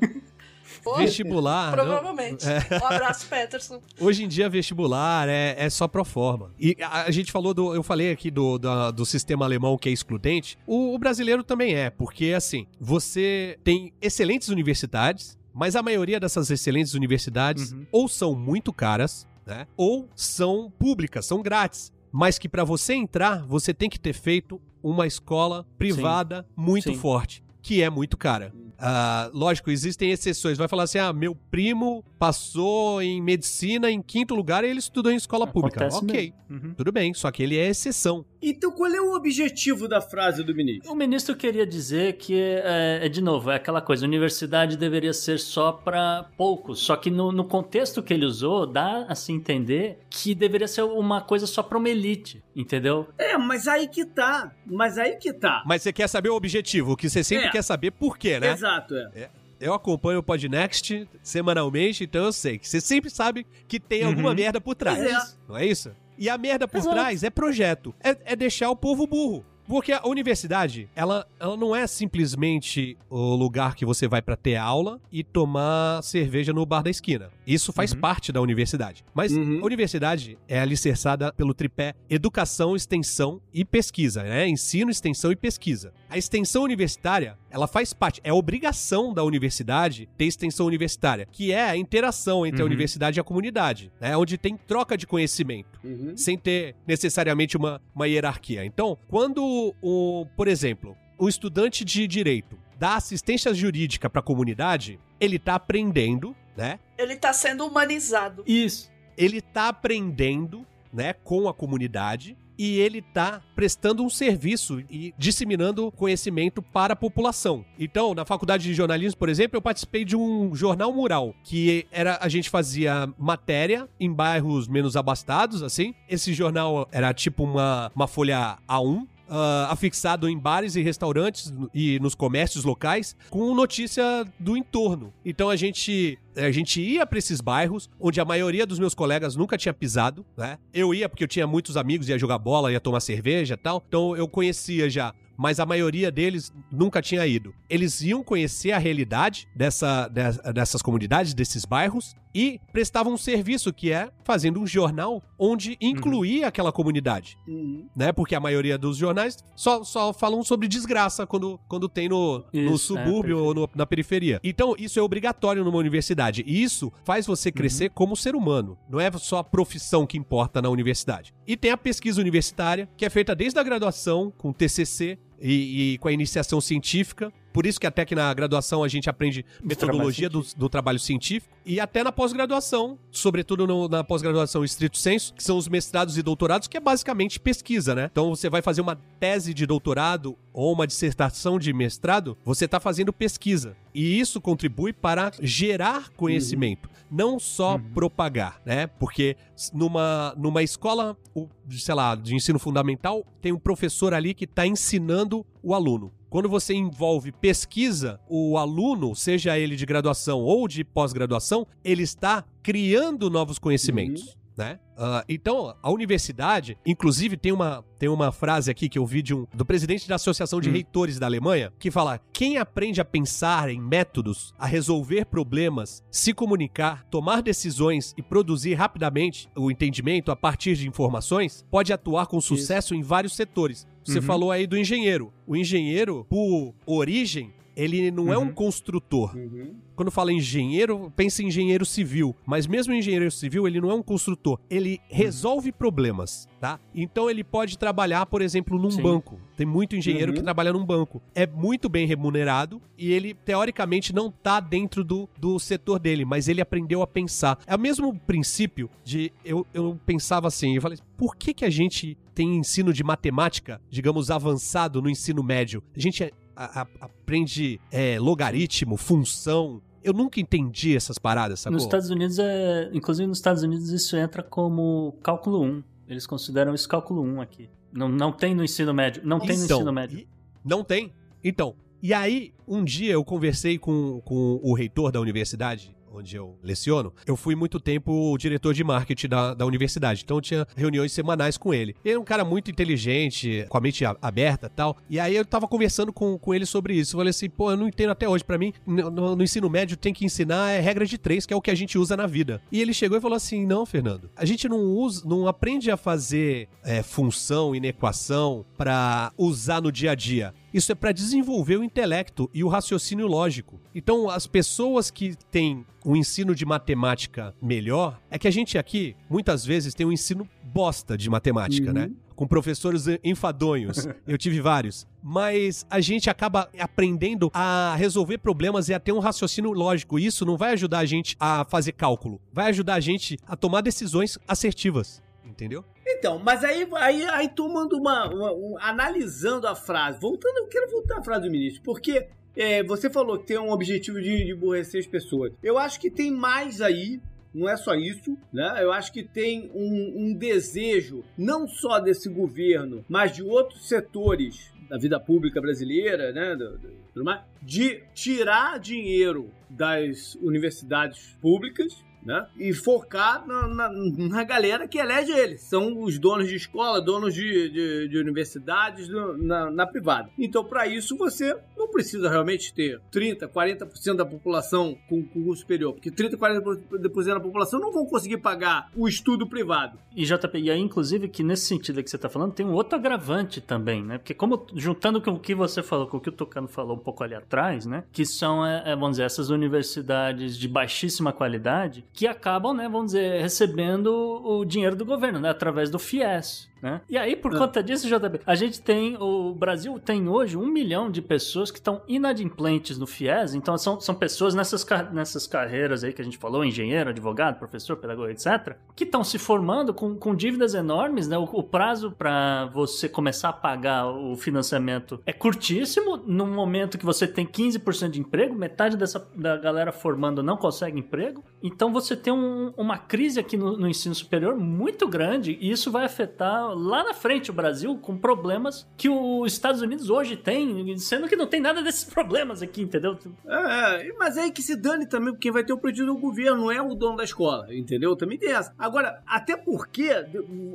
Pô, Vestibular. não- Provavelmente. Um abraço, Peterson. Hoje em dia, vestibular é, é só pro forma. E a, a gente falou do. Eu falei aqui do, da- do sistema alemão que é excludente. O, o brasileiro também é, porque assim, você tem excelentes universidades, mas a maioria dessas excelentes universidades Uhum. ou são muito caras, né? Ou são públicas, são grátis. Mas que pra você entrar, você tem que ter feito uma escola privada muito Sim. forte, que é muito cara. Ah, lógico, existem exceções. Vai falar assim: ah, meu primo passou em medicina em quinto lugar e ele estudou em escola pública. Acontece Ok, mesmo. Uhum. tudo bem, só que ele é exceção. Então, qual é o objetivo da frase do ministro? O ministro queria dizer que, é, é, de novo, é aquela coisa, a universidade deveria ser só para poucos, só que no, no contexto que ele usou, dá a se entender que deveria ser uma coisa só para uma elite, entendeu? É, mas aí que tá. Mas aí que tá. Mas você quer saber o objetivo, o que você sempre É. quer saber por quê, né? Exato, é. Eu acompanho o Podnext semanalmente, então eu sei que você sempre sabe que tem alguma Uhum. merda por trás. É. Não é isso? E a merda por Exato. trás é projeto. É, é deixar o povo burro. Porque a universidade, ela, ela não é simplesmente o lugar que você vai pra ter aula e tomar cerveja no bar da esquina. Isso faz Uhum. parte da universidade. Mas Uhum. a universidade é alicerçada pelo tripé educação, extensão e pesquisa, né? Ensino, extensão e pesquisa. A extensão universitária, ela faz parte, é obrigação da universidade ter extensão universitária, que é a interação entre a Uhum. universidade e a comunidade, né? Onde tem troca de conhecimento Uhum. sem ter necessariamente uma, uma hierarquia. Então, quando, o, por exemplo, um estudante de direito dá assistência jurídica para a comunidade, ele está aprendendo, né? Ele tá sendo humanizado. Isso. Ele está aprendendo, né, com a comunidade e ele está prestando um serviço e disseminando conhecimento para a população. Então, na faculdade de jornalismo, por exemplo, eu participei de um jornal mural, que era a gente fazia matéria em bairros menos abastados, assim. Esse jornal era tipo uma, uma folha A1, ah, afixado em bares e restaurantes e nos comércios locais com notícia do entorno. Então a gente a gente ia para esses bairros onde a maioria dos meus colegas nunca tinha pisado, né? Eu ia porque eu tinha muitos amigos, ia jogar bola, ia tomar cerveja, e tal. Então eu conhecia já mas a maioria deles nunca tinha ido. Eles iam conhecer a realidade dessa, des- dessas comunidades, desses bairros, e prestavam um serviço que é fazendo um jornal onde incluía aquela comunidade Uhum. né? Porque a maioria dos jornais só, só falam sobre desgraça quando, quando tem no, no Isso, é, subúrbio ou no- na periferia. Então, isso é obrigatório numa universidade. E isso faz você crescer como ser humano. Não é só a profissão que importa na universidade. E tem a pesquisa universitária, que é feita desde a graduação, com TCC, e, e com a iniciação científica, Por isso que até que na graduação a gente aprende metodologia do, do trabalho científico e até na pós-graduação, sobretudo no- na pós-graduação estrito senso, que são os mestrados e doutorados, que é basicamente pesquisa, né? Então você vai fazer uma tese de doutorado ou uma dissertação de mestrado, você está fazendo pesquisa. E isso contribui para gerar conhecimento, não só propagar, né? Porque numa, numa escola, sei lá, de ensino fundamental, tem um professor ali que está ensinando o aluno. Quando você envolve pesquisa, o aluno, seja ele de graduação ou de pós-graduação, ele está criando novos conhecimentos. Né? Ah, então, a universidade, inclusive, tem uma, tem uma frase aqui que eu vi de um, do presidente da Associação de Reitores da Alemanha, que fala: quem aprende a pensar em métodos, a resolver problemas, se comunicar, tomar decisões e produzir rapidamente o entendimento a partir de informações, pode atuar com sucesso em vários setores. Você falou aí do engenheiro. O engenheiro, por origem, ele não é um construtor. Quando fala engenheiro, pensa em engenheiro civil. Mas mesmo engenheiro civil, ele não é um construtor. Ele resolve problemas, tá? Então ele pode trabalhar, por exemplo, num Sim. banco. Tem muito engenheiro que trabalha num banco. É muito bem remunerado e ele, teoricamente, não tá dentro do, do setor dele, mas ele aprendeu a pensar. É o mesmo princípio de... Eu, eu pensava assim, eu falei, por que que a gente tem ensino de matemática, digamos, avançado no ensino médio? A gente é- a- a- aprende é, logaritmo, função. Eu nunca entendi essas paradas, sacou? Nos Estados Unidos, é, inclusive nos Estados Unidos, isso entra como cálculo 1. Eles consideram isso cálculo 1 aqui. Não, não tem no ensino médio. Não tem no Então, ensino médio. não tem? Então, e aí, um dia eu conversei com, com o reitor da universidade onde eu leciono, eu fui muito tempo o diretor de marketing da, da universidade, então eu tinha reuniões semanais com ele. Ele é um cara muito inteligente, com a mente aberta tal, e aí eu tava conversando com, com ele sobre isso. Eu falei assim, pô, eu não entendo até hoje, pra mim, no, no- no ensino médio tem que ensinar é regra de três, que é o que a gente usa na vida. E ele chegou e falou assim, não, Fernando, a gente não usa, não aprende a fazer é, função, inequação pra usar no dia a dia. Isso é para desenvolver o intelecto e o raciocínio lógico. Então, as pessoas que têm um ensino de matemática melhor, é que a gente aqui, muitas vezes, tem um ensino bosta de matemática, né? Com professores enfadonhos. (laughs) Eu tive vários. Mas a gente acaba aprendendo a resolver problemas e a ter um raciocínio lógico. Isso não vai ajudar a gente a fazer cálculo. Vai ajudar a gente a tomar decisões assertivas. Entendeu? Então, mas aí, aí, aí tomando uma, uma- um- analisando a frase, voltando, eu quero voltar à frase do ministro, porque é, você falou que tem um objetivo de, de emburrecer as pessoas. Eu acho que tem mais aí. Não é só isso, né? Eu acho que tem um, um desejo, não só desse governo, mas de outros setores da vida pública brasileira, né? do- do- de tirar dinheiro das universidades públicas né? E focar na, na, na galera que elege eles. São os donos de escola, donos de, de, de universidades na, na privada. Então, para isso, você não precisa realmente ter 30%, 40% da população com curso superior. Porque 30%, 40% da população não vão conseguir pagar o estudo privado. E JP, e aí, inclusive, que nesse sentido que você tá falando, tem um outro agravante também, né? Porque como, juntando com o que você falou, com o que o Tocano falou um pouco ali atrás, né? Que são, é, é, vamos dizer, essas universidades de baixíssima qualidade que acabam, né, vamos dizer, recebendo o dinheiro do governo, né? Através do FIES. Né? E aí, por Ah. conta disso, JB, a gente tem. O Brasil tem hoje um milhão de pessoas que estão inadimplentes no FIES. Então, são, são pessoas nessas, nessas carreiras aí que a gente falou: engenheiro, advogado, professor, pedagogo, etc., que estão se formando com, com dívidas enormes. Né? O, o prazo para você começar a pagar o financiamento é curtíssimo. No momento que você tem 15% de emprego, metade dessa da galera formando não consegue emprego. Então, você tem um- uma crise aqui no, no ensino superior muito grande. E isso vai afetar lá na frente o Brasil com problemas que os Estados Unidos hoje tem, sendo que não tem nada desses problemas aqui, entendeu? É, é, mas aí que se dane também, porque vai ter o prejuízo é o governo, não é o dono da escola, entendeu? Também tem essa. Agora, até porque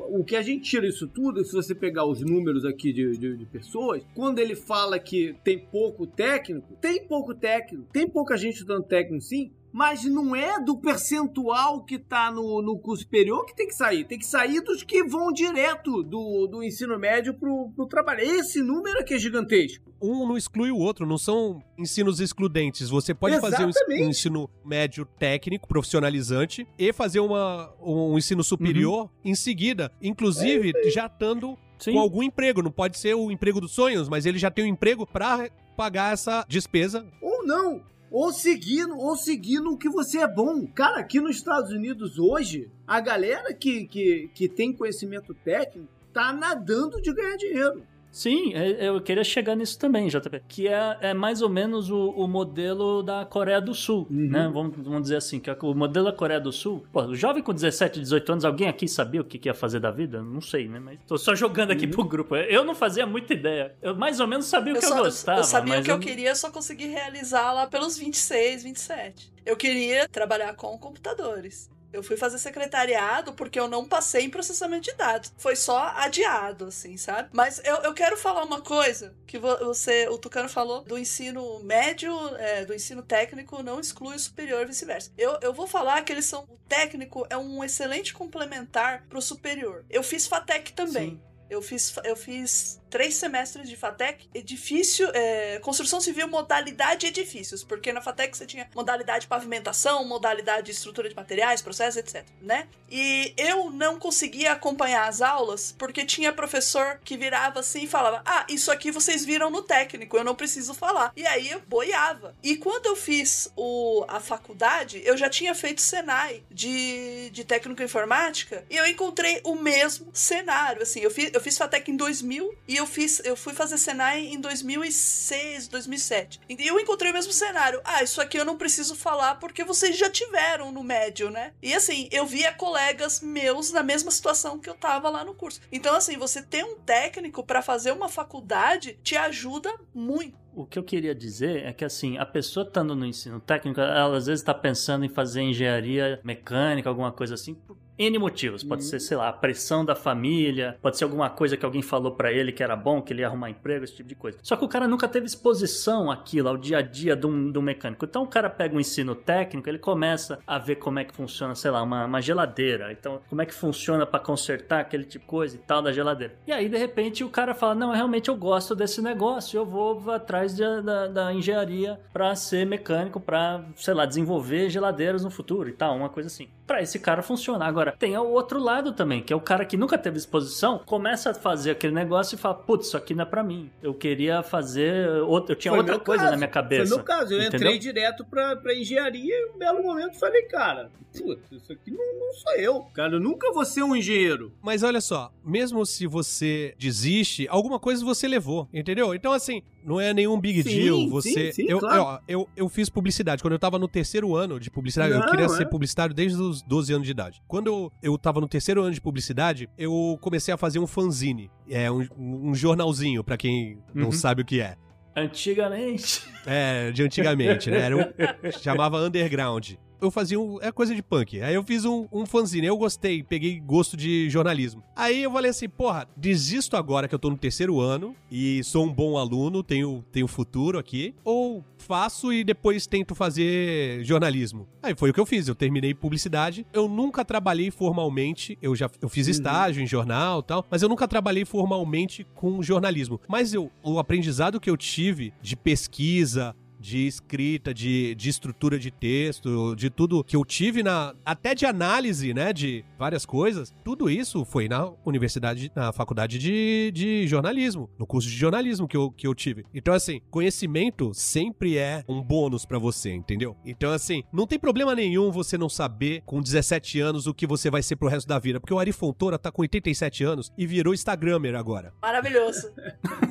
o que a gente tira isso tudo, se você pegar os números aqui de, de, de pessoas, quando ele fala que tem pouco técnico, tem pouco técnico, tem pouca gente estudando técnico sim, mas não é do percentual que tá no, no curso superior que tem que sair. Tem que sair dos que vão direto do, do ensino médio pro, pro trabalho. Esse número aqui é gigantesco. um não exclui o outro, não são ensinos excludentes. Você pode fazer um, ens- Exatamente. ensino médio técnico, profissionalizante, e fazer uma, um ensino superior em seguida, inclusive já estando Sim. com algum emprego. Não pode ser o emprego dos sonhos, mas ele já tem um emprego pra pagar essa despesa. Ou não. Ou seguindo, ou seguindo o que você é bom. Cara, aqui nos Estados Unidos hoje, a galera que, que, que tem conhecimento técnico tá nadando de ganhar dinheiro. Sim, é- eu queria chegar nisso também, JP. Que é, é mais ou menos o, o modelo da Coreia do Sul, Uhum. né? Vamos, vamos dizer assim, que o modelo da Coreia do Sul... Pô, o jovem com 17, 18 anos, alguém aqui sabia o que, que ia fazer da vida? Não sei, né? Mas tô só jogando aqui pro grupo. Eu não fazia muita ideia. Eu mais ou menos sabia o que eu, só- gostava, eu sabia mas o que eu queria, só consegui realizar lá pelos 26, 27. Eu queria trabalhar com computadores. Eu fui fazer secretariado porque eu não passei em processamento de dados. Foi só adiado, assim, sabe? Mas eu, eu quero falar uma coisa que vo- você, o Tucano falou do ensino médio, é, do ensino técnico, não exclui o superior e vice-versa. Eu, eu vou falar que eles são. O técnico é um excelente complementar pro superior. Eu fiz FATEC também. Sim. Eu fiz, eu fiz três semestres de FATEC, edifício, é, construção civil, modalidade edifícios, porque na FATEC você tinha modalidade pavimentação, modalidade estrutura de materiais, processos, etc, né? E eu não conseguia acompanhar as aulas porque tinha professor que virava assim e falava: "Ah, isso aqui vocês viram no técnico, eu não preciso falar". E aí eu boiava. E quando eu fiz o, a faculdade, eu já tinha feito Senai de, de técnico informática e eu encontrei o mesmo cenário, assim, eu fiz, eu fiz FATEC em 2000 e eu fiz eu fui fazer Senai em 2006, 2007. E eu encontrei o mesmo cenário. Ah, isso aqui eu não preciso falar porque vocês já tiveram no médio, né? E assim, eu via colegas meus na mesma situação que eu tava lá no curso. Então assim, você ter um técnico pra fazer uma faculdade te ajuda muito. O que eu queria dizer é que, assim, a pessoa estando no ensino técnico, ela às vezes está pensando em fazer engenharia mecânica, alguma coisa assim, N motivos. Pode ser, sei lá, a pressão da família, pode ser alguma coisa que alguém falou pra ele que era bom, que ele ia arrumar emprego, esse tipo de coisa. Só que o cara nunca teve exposição àquilo, ao dia a dia de um mecânico. Então o cara pega um ensino técnico, ele começa a ver como é que funciona, sei lá, uma, uma geladeira. Então, como é que funciona pra consertar aquele tipo de coisa e tal da geladeira. E aí, de repente, o cara fala: Não, realmente eu gosto desse negócio, eu vou atrás de- da, da engenharia pra ser mecânico, pra, sei lá, desenvolver geladeiras no futuro e tal, uma coisa assim. Pra esse cara funcionar. Agora, tem o outro lado também, que é o cara que nunca teve exposição, começa a fazer aquele negócio e fala: Putz, isso aqui não é pra mim. Eu queria fazer. Outro, eu tinha Foi outra coisa caso. na minha cabeça. Foi meu caso. Eu entendeu? entrei direto pra, pra engenharia e, em um belo momento, falei, cara, putz, isso aqui não, não sou eu. Cara, eu nunca vou ser um engenheiro. Mas olha só, mesmo se você desiste, alguma coisa você levou, entendeu? Então, assim, não é nenhum big Sim, deal. sim, Você. sim, eu, claro. ó, eu, eu fiz publicidade. Quando eu tava no terceiro ano de publicidade, eu Não, queria é. ser publicitário desde os 12 anos de idade. Quando eu, eu tava no terceiro ano de publicidade, eu comecei a fazer um fanzine. É um, um jornalzinho, pra quem não Uhum. sabe o que é. Antigamente. É, de antigamente, né? Era um, (laughs) chamava Underground. Eu fazia um. É coisa de punk. Aí eu fiz um, um fanzine. Eu gostei, peguei gosto de jornalismo. Aí eu falei assim, porra, desisto agora que eu tô no terceiro ano e sou um bom aluno, tenho, tenho futuro aqui. Ou faço e depois tento fazer jornalismo. Aí foi o que eu fiz. Eu terminei publicidade. Eu nunca trabalhei formalmente. Eu já eu fiz estágio em jornal e tal, mas eu nunca trabalhei formalmente com jornalismo. Mas eu, o aprendizado que eu tive de pesquisa, de escrita, de, de estrutura de texto, de tudo que eu tive na. até de análise, né? De várias coisas. Tudo isso foi na universidade, na faculdade de, de jornalismo, no curso de jornalismo que eu, que eu tive. Então, assim, conhecimento sempre é um bônus pra você, entendeu? Então, assim, não tem problema nenhum você não saber com 17 anos o que você vai ser pro resto da vida. Porque o Ari Fontoura tá com 87 anos e virou Instagrammer agora. Maravilhoso.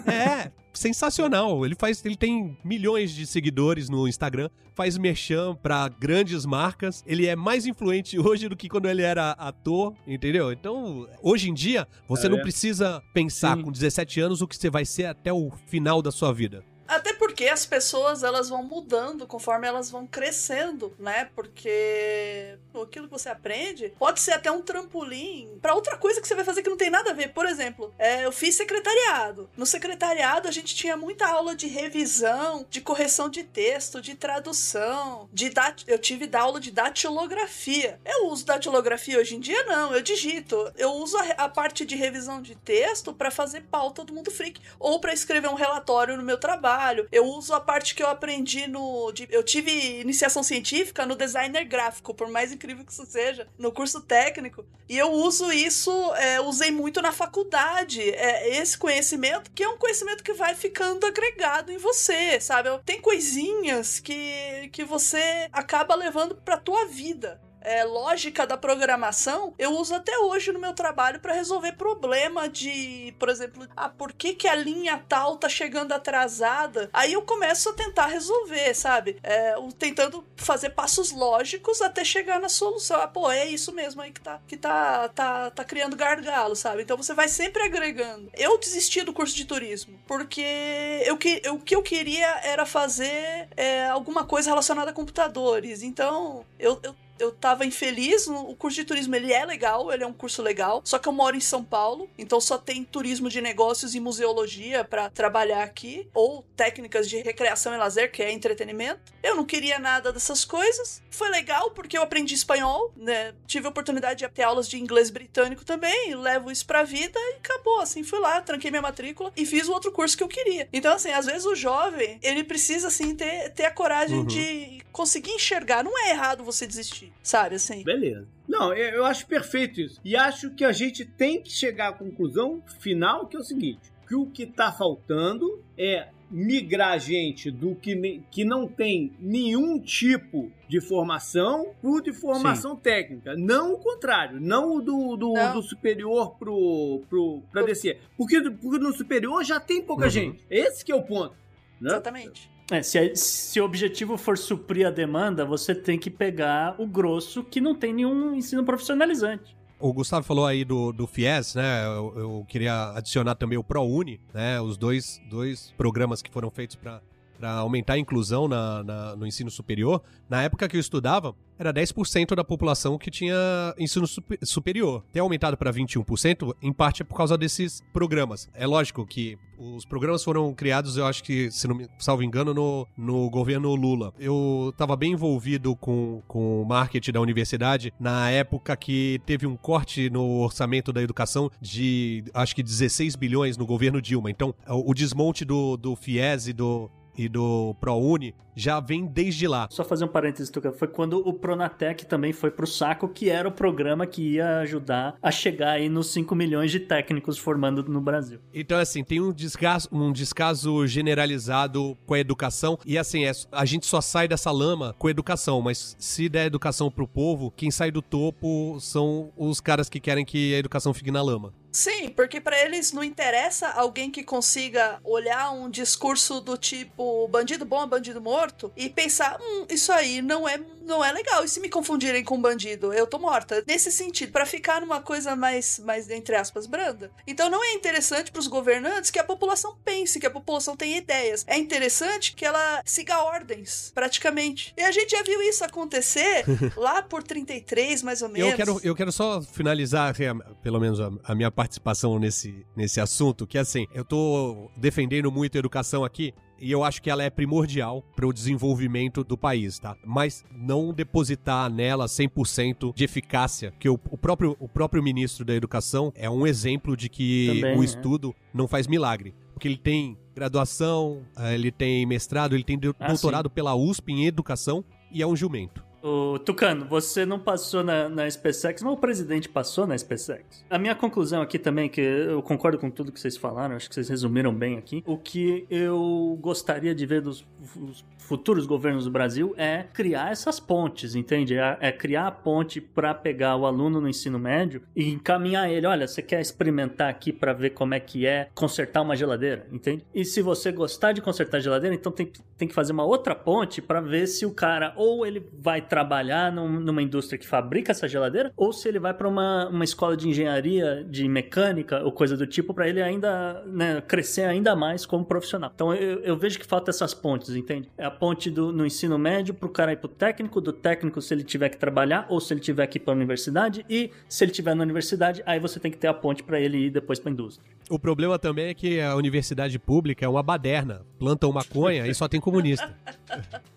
É, sensacional. Ele faz, ele tem milhões de seguidores no Instagram, faz merchan pra grandes marcas. Ele é mais influente (laughs) hoje do que quando ele era ator, entendeu? Então, hoje em dia, você É. não precisa pensar Sim. com 17 anos o que você vai ser até o final da sua vida. Até porque as pessoas elas vão mudando conforme elas vão crescendo, né? Porque aquilo que você aprende pode ser até um trampolim pra outra coisa que você vai fazer que não tem nada a ver. Por exemplo, é, eu fiz secretariado. No secretariado a gente tinha muita aula de revisão, de correção de texto, de tradução, de dat... eu tive da aula de datilografia. Eu uso datilografia hoje em dia não, eu digito. Eu uso a, a parte de revisão de texto pra fazer pauta do mundo freak ou pra escrever um relatório no meu trabalho, trabalho, eu uso a parte que eu aprendi no. de- eu tive iniciação científica no designer gráfico, por mais incrível que isso seja, no curso técnico. E eu uso isso, é, usei muito na faculdade. É, esse conhecimento, que é um conhecimento que vai ficando agregado em você, sabe? Tem coisinhas que, que você acaba levando pra tua vida é, lógica da programação, eu uso até hoje no meu trabalho para resolver problema de, por exemplo, ah, por que, que a linha tal tá chegando atrasada? Aí eu começo a tentar resolver, sabe? É, tentando fazer passos lógicos até chegar na solução. Ah, pô, é isso mesmo aí que tá, que tá, tá, tá criando gargalo, sabe? Então você vai sempre agregando. Eu desisti do curso de turismo porque eu, que, eu- o que eu queria era fazer é, alguma coisa relacionada a computadores. Então eu, eu eu tava infeliz. no- O curso de turismo ele é legal, ele é um curso legal. Só que eu moro em São Paulo, então só tem turismo de negócios e museologia pra trabalhar aqui, ou técnicas de recreação e lazer, que é entretenimento. Eu não queria nada dessas coisas. Foi legal porque eu aprendi espanhol, né? Tive a oportunidade de ter aulas de inglês britânico também, levo isso pra vida e acabou. Assim, fui lá, tranquei minha matrícula e fiz o outro curso que eu queria. Então, assim, às vezes o jovem, ele precisa, assim, ter, ter a coragem Uhum. de conseguir enxergar. Não é errado você desistir, sabe? Assim. Beleza. Não, eu acho perfeito isso. E acho que a gente tem que chegar à conclusão final, que é o seguinte: que o que está faltando é migrar gente do que, que não tem nenhum tipo de formação pro de formação técnica. Não o contrário, não o do, do, Não. do superior pro, pro, pra descer. Porque, porque no superior já tem pouca Uhum. gente. Esse que é o ponto. Né? Exatamente. É, se, se o objetivo for suprir a demanda, você tem que pegar o grosso que não tem nenhum ensino profissionalizante. O Gustavo falou aí do, do FIES, né? Eu, eu queria adicionar também o ProUni, né? Os dois, dois programas que foram feitos para aumentar a inclusão na, na- no ensino superior. Na época que eu estudava, era 10% da população que tinha ensino supe- superior. Ter aumentado para 21%, em parte é por causa desses programas. É lógico que os programas foram criados, eu acho que, se não me salvo engano, no, no governo Lula. Eu estava bem envolvido com, com o marketing da universidade na época que teve um corte no orçamento da educação de, acho que 16 bilhões no governo Dilma. Então, o desmonte do, do FIES e do, e do ProUni já vem desde lá. Só fazer um parênteses, Tuca, foi quando o Pronatec também foi pro saco, que era o programa que ia ajudar a chegar aí nos 5 milhões de técnicos formando no Brasil. Então, assim, tem um descaso, um descaso generalizado com a educação. E, assim, é- a gente só sai dessa lama com a educação. Mas se der educação pro povo, quem sai do topo são os caras que querem que a educação fique na lama. Sim, porque pra eles não interessa alguém que consiga olhar um discurso do tipo bandido bom é bandido morto e pensar, hum, isso aí não é não é legal. E se me confundirem com bandido, eu tô morta. Nesse sentido, pra ficar numa coisa mais mais entre aspas branda. Então não é interessante pros governantes que a população pense, que a população tenha ideias. É interessante que ela siga ordens, praticamente. E a gente já viu isso acontecer (laughs) lá por 33, mais ou menos. Eu quero, eu quero só finalizar, assim, a- pelo menos a, a minha participação nesse, nesse assunto, que assim, eu tô defendendo muito a educação aqui. E eu acho que ela é primordial para o desenvolvimento do país, tá? Mas não depositar nela 100% de eficácia, que o, o próprio, o próprio ministro da Educação é um exemplo de que Também, o é. estudo não faz milagre. Porque ele tem graduação, eh, ele tem mestrado, ele tem Ah, doutorado pela USP em educação e é um jumento. Ô, Tucano, você não passou na, na SpaceX, mas o presidente passou na SpaceX. A minha conclusão aqui também, que eu concordo com tudo que vocês falaram, acho que vocês resumiram bem aqui. O que eu gostaria de ver dos os futuros governos do Brasil é criar essas pontes, entende? É, é criar a ponte para pegar o aluno no ensino médio e encaminhar ele. Olha, você quer experimentar aqui para ver como é que é consertar uma geladeira, entende? E se você gostar de consertar geladeira, então tem, tem que fazer uma outra ponte para ver se o cara ou ele vai trabalhar num- numa indústria que fabrica essa geladeira ou se ele vai para uma, uma escola de engenharia, de mecânica ou coisa do tipo para ele ainda né, crescer ainda mais como profissional. Então eu, eu vejo que falta essas pontes, entende? É a ponte do, no ensino médio pro cara ir pro técnico, do técnico se ele tiver que trabalhar ou se ele tiver que ir pra universidade e se ele tiver na universidade, aí você tem que ter a ponte para ele ir depois pra indústria. O problema também é que a universidade pública é uma baderna. Plantam maconha e só tem comunista. (laughs)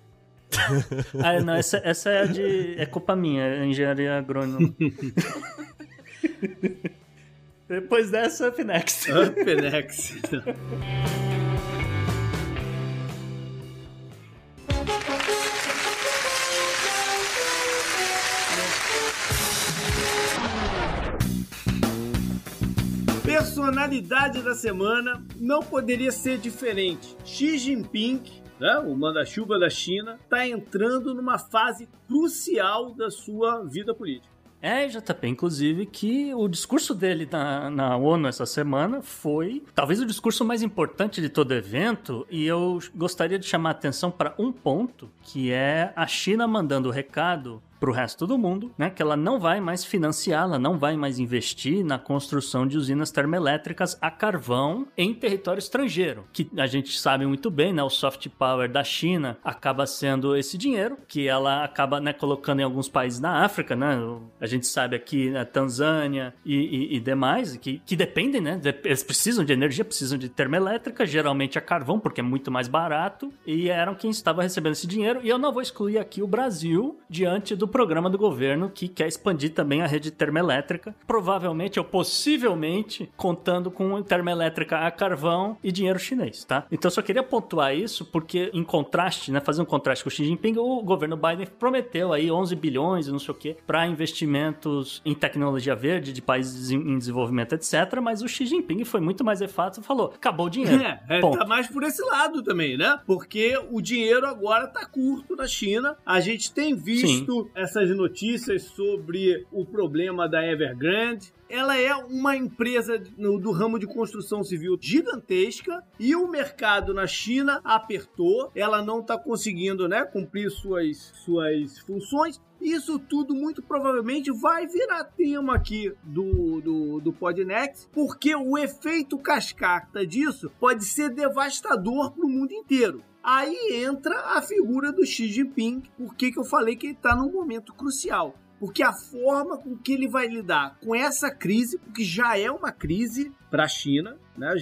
(laughs) ah, não, essa, essa é de. É culpa minha, é engenharia agrônoma. (laughs) Depois dessa, Up Next. Up Next. Personalidade da semana não poderia ser diferente. Xi Jinping né, o manda-chuva da China, está entrando numa fase crucial da sua vida política. É, JP, inclusive, que o discurso dele na, na ONU essa semana foi talvez o discurso mais importante de todo evento, e eu gostaria de chamar a atenção para um ponto, que é a China mandando o recado para o resto do mundo, né? Que ela não vai mais financiar, ela não vai mais investir na construção de usinas termoelétricas a carvão em território estrangeiro, que a gente sabe muito bem, né? O soft power da China acaba sendo esse dinheiro que ela acaba né, colocando em alguns países na África, né? A gente sabe aqui na né, Tanzânia e, e, e, demais que, que dependem, né? Eles precisam de energia, precisam de termoelétrica, geralmente a carvão porque é muito mais barato e eram quem estava recebendo esse dinheiro. E eu não vou excluir aqui o Brasil diante do programa do governo que quer expandir também a rede termoelétrica, provavelmente ou possivelmente contando com termoelétrica a carvão e dinheiro chinês, tá? Então eu só queria pontuar isso porque em contraste, né, fazer um contraste com o Xi Jinping, o governo Biden prometeu aí 11 bilhões e não sei o que para investimentos em tecnologia verde de países em desenvolvimento, etc, mas o Xi Jinping foi muito mais enfático e falou: "Acabou o dinheiro". (laughs) É, é tá mais por esse lado também, né? Porque o dinheiro agora tá curto na China. A gente tem visto essas notícias sobre o problema da Evergrande. Ela é uma empresa do ramo de construção civil gigantesca e o mercado na China apertou. Ela não está conseguindo né, cumprir suas, suas funções. Isso tudo muito provavelmente vai virar tema aqui do, do, do Podnext, porque o efeito cascata disso pode ser devastador para o mundo inteiro. Aí entra a figura do Xi Jinping, por que eu falei que ele está num momento crucial. Porque a forma com que ele vai lidar com essa crise, porque já é uma crise para a China, né?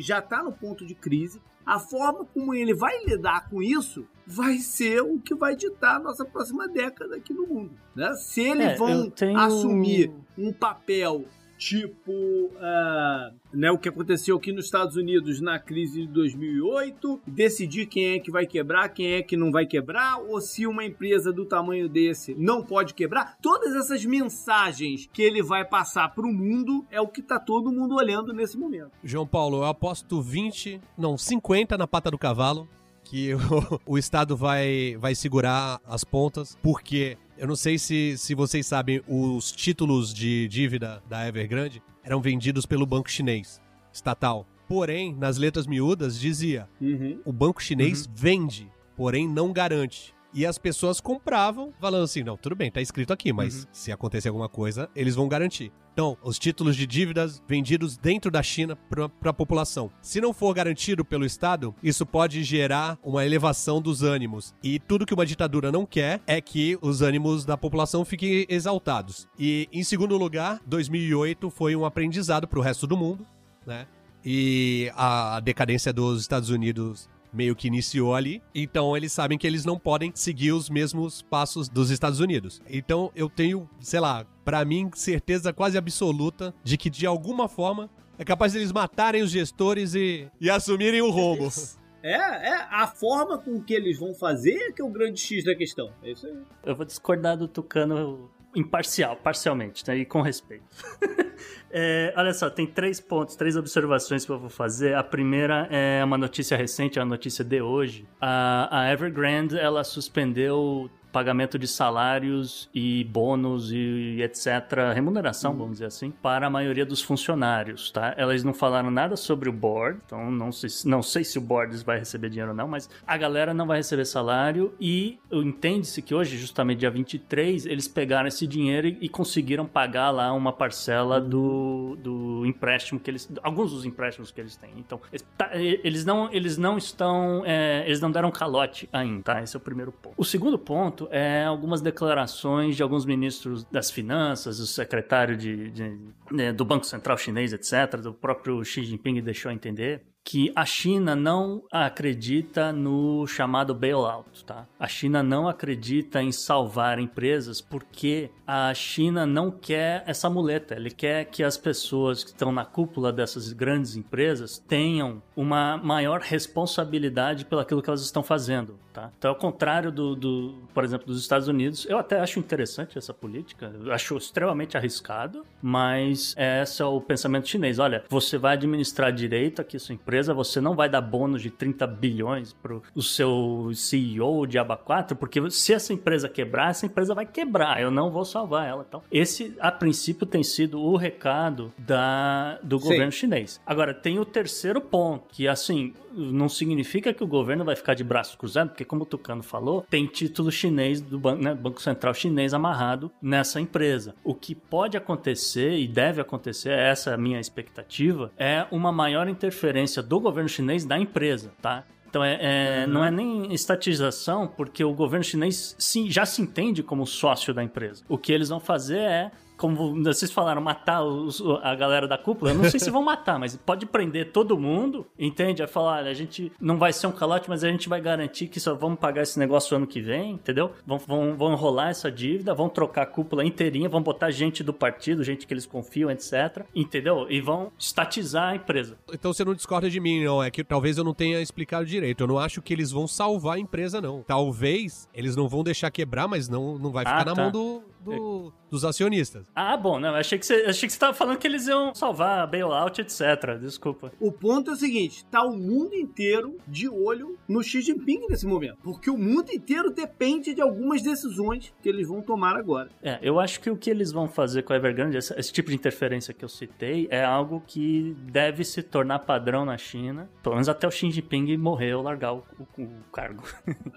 já está no ponto de crise, a forma como ele vai lidar com isso vai ser o que vai ditar a nossa próxima década aqui no mundo. Né? Se eles é, vão tenho... assumir um papel tipo uh, né, o que aconteceu aqui nos Estados Unidos na crise de 2008, decidir quem é que vai quebrar, quem é que não vai quebrar, ou se uma empresa do tamanho desse não pode quebrar. Todas essas mensagens que ele vai passar para o mundo é o que está todo mundo olhando nesse momento. João Paulo, eu aposto 20, não, 50 na pata do cavalo que (laughs) o, o Estado vai, vai segurar as pontas, porque eu não sei se, se vocês sabem, os títulos de dívida da Evergrande eram vendidos pelo banco chinês, estatal. Porém, nas letras miúdas dizia: uhum. o banco chinês uhum. vende, porém não garante. E as pessoas compravam, falando assim: não, tudo bem, tá escrito aqui, mas uhum. se acontecer alguma coisa, eles vão garantir. Então, os títulos de dívidas vendidos dentro da China para a população. Se não for garantido pelo Estado, isso pode gerar uma elevação dos ânimos. E tudo que uma ditadura não quer é que os ânimos da população fiquem exaltados. E, em segundo lugar, 2008 foi um aprendizado para o resto do mundo, né? E a decadência dos Estados Unidos meio que iniciou ali. Então eles sabem que eles não podem seguir os mesmos passos dos Estados Unidos. Então eu tenho, sei lá, para mim certeza quase absoluta de que de alguma forma é capaz deles matarem os gestores e, e assumirem o rombo. (laughs) É, é a forma com que eles vão fazer que é o grande X da questão. É isso aí. Eu vou discordar do Tucano imparcial, parcialmente, né? E com respeito. (laughs) é, olha só, tem três pontos, três observações que eu vou fazer. A primeira é uma notícia recente, é uma notícia de hoje. A, a Evergrande, ela suspendeu pagamento de salários e bônus e etc, remuneração, vamos dizer assim, para a maioria dos funcionários, tá? Elas não falaram nada sobre o board, então não sei, não sei se o board vai receber dinheiro ou não, mas a galera não vai receber salário e entende-se que hoje, justamente dia 23, eles pegaram esse dinheiro e, conseguiram pagar lá uma parcela do, do empréstimo que eles, alguns dos empréstimos que eles têm. Então, tá, eles não, eles não estão, é, eles não deram calote ainda, tá? Esse é o primeiro ponto. O segundo ponto é algumas declarações de alguns ministros das finanças, o secretário de, de, de, né, do Banco Central chinês, etc., do próprio Xi Jinping deixou entender que a China não acredita no chamado bailout, tá? A China não acredita em salvar empresas porque a China não quer essa muleta. Ele quer que as pessoas que estão na cúpula dessas grandes empresas tenham uma maior responsabilidade pelo aquilo que elas estão fazendo, tá? Então, ao contrário do, do, por exemplo, dos Estados Unidos, eu até acho interessante essa política, eu acho extremamente arriscado, mas esse é o pensamento chinês. Olha, você vai administrar direito aqui sua empresa, você não vai dar bônus de 30 bilhões pro o seu CEO de aba 4, porque se essa empresa quebrar, essa empresa vai quebrar, eu não vou salvar ela. Então, esse, a princípio, tem sido o recado da, do governo Sim. chinês. Agora, tem o terceiro ponto, que assim, não significa que o governo vai ficar de braços cruzados, porque como o Tucano falou, tem título chinês do banco, né, Banco Central chinês amarrado nessa empresa. O que pode acontecer e deve acontecer, essa é a minha expectativa, é uma maior interferência do governo chinês na empresa, tá? Então é, é- não é nem estatização, porque o governo chinês sim, já se entende como sócio da empresa. O que eles vão fazer é como vocês falaram, matar os- a galera da cúpula, eu não sei se vão matar, mas pode prender todo mundo, entende? É falar, olha, a gente não vai ser um calote, mas a gente vai garantir que só vamos pagar esse negócio ano que vem, entendeu? Vão, vão, vão enrolar essa dívida, vão trocar a cúpula inteirinha, vão botar gente do partido, gente que eles confiam, etc. Entendeu? E vão estatizar a empresa. Então você não discorda de mim, não. É que talvez eu não tenha explicado direito. Eu não acho que eles vão salvar a empresa, não. Talvez eles não vão deixar quebrar, mas não, não vai ficar Ah, na tá. mão do, do- dos acionistas. Ah, bom, não, achei que você, achei que você tava falando que eles iam salvar bailout, etc. Desculpa. O ponto é o seguinte: tá o mundo inteiro de olho no Xi Jinping nesse momento. Porque o mundo inteiro depende de algumas decisões que eles vão tomar agora. É, eu acho que o que eles vão fazer com a Evergrande, esse, esse tipo de interferência que eu citei, é algo que deve se tornar padrão na China, pelo menos até o Xi Jinping morrer ou largar o, o- o cargo.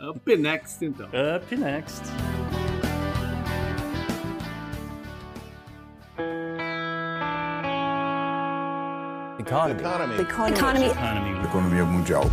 Up next, então. (laughs) Up next. Economy. Economia mundial.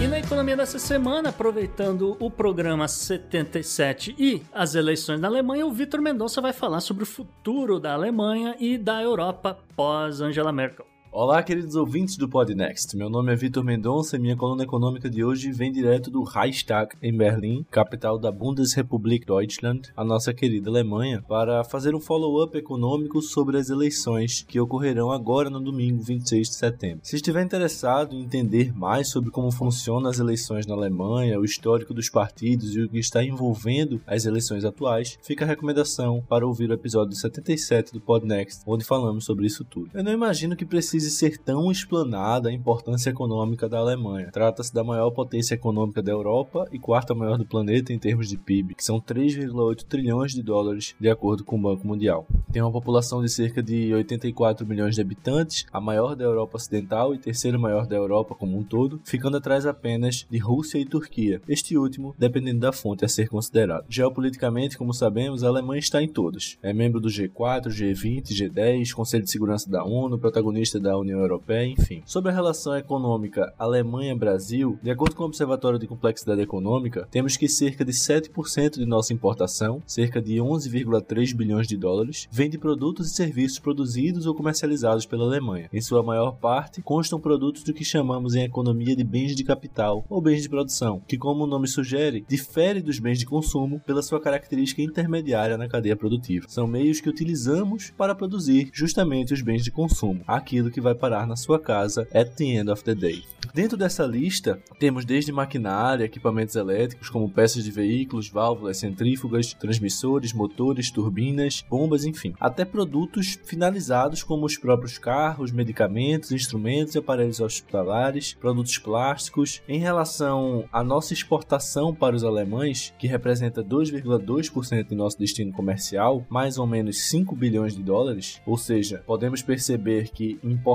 E na economia dessa semana, aproveitando o programa 77 e as eleições na Alemanha, o Vitor Mendonça vai falar sobre o futuro da Alemanha e da Europa pós Angela Merkel. Olá, queridos ouvintes do Podnext. Meu nome é Vitor Mendonça e minha coluna econômica de hoje vem direto do Reichstag, em Berlim, capital da Bundesrepublik Deutschland, a nossa querida Alemanha, para fazer um follow-up econômico sobre as eleições que ocorrerão agora no domingo 26 de setembro. Se estiver interessado em entender mais sobre como funcionam as eleições na Alemanha, o histórico dos partidos e o que está envolvendo as eleições atuais, fica a recomendação para ouvir o episódio 77 do Podnext, onde falamos sobre isso tudo. Eu não imagino que precise ser tão explanada a importância econômica da Alemanha. Trata-se da maior potência econômica da Europa e quarta maior do planeta em termos de PIB, que são 3,8 trilhões de dólares, de acordo com o Banco Mundial. Tem uma população de cerca de 84 milhões de habitantes, a maior da Europa Ocidental e terceira maior da Europa como um todo, ficando atrás apenas de Rússia e Turquia, este último dependendo da fonte a ser considerado. Geopoliticamente, como sabemos, a Alemanha está em todas. É membro do G4, G20, G10, Conselho de Segurança da ONU, protagonista da União Europeia, enfim. Sobre a relação econômica Alemanha-Brasil, de acordo com o Observatório de Complexidade Econômica, temos que cerca de 7% de nossa importação, cerca de 11,3 bilhões de dólares, vem de produtos e serviços produzidos ou comercializados pela Alemanha. Em sua maior parte, constam produtos do que chamamos em economia de bens de capital ou bens de produção, que, como o nome sugere, difere dos bens de consumo pela sua característica intermediária na cadeia produtiva. São meios que utilizamos para produzir justamente os bens de consumo, aquilo que vai parar na sua casa at the end of the day. Dentro dessa lista, temos desde maquinária, equipamentos elétricos como peças de veículos, válvulas centrífugas, transmissores, motores, turbinas, bombas, enfim, até produtos finalizados como os próprios carros, medicamentos, instrumentos e aparelhos hospitalares, produtos plásticos. Em relação à nossa exportação para os alemães, que representa 2,2% de nosso destino comercial, mais ou menos 5 bilhões de dólares, ou seja, podemos perceber que importamos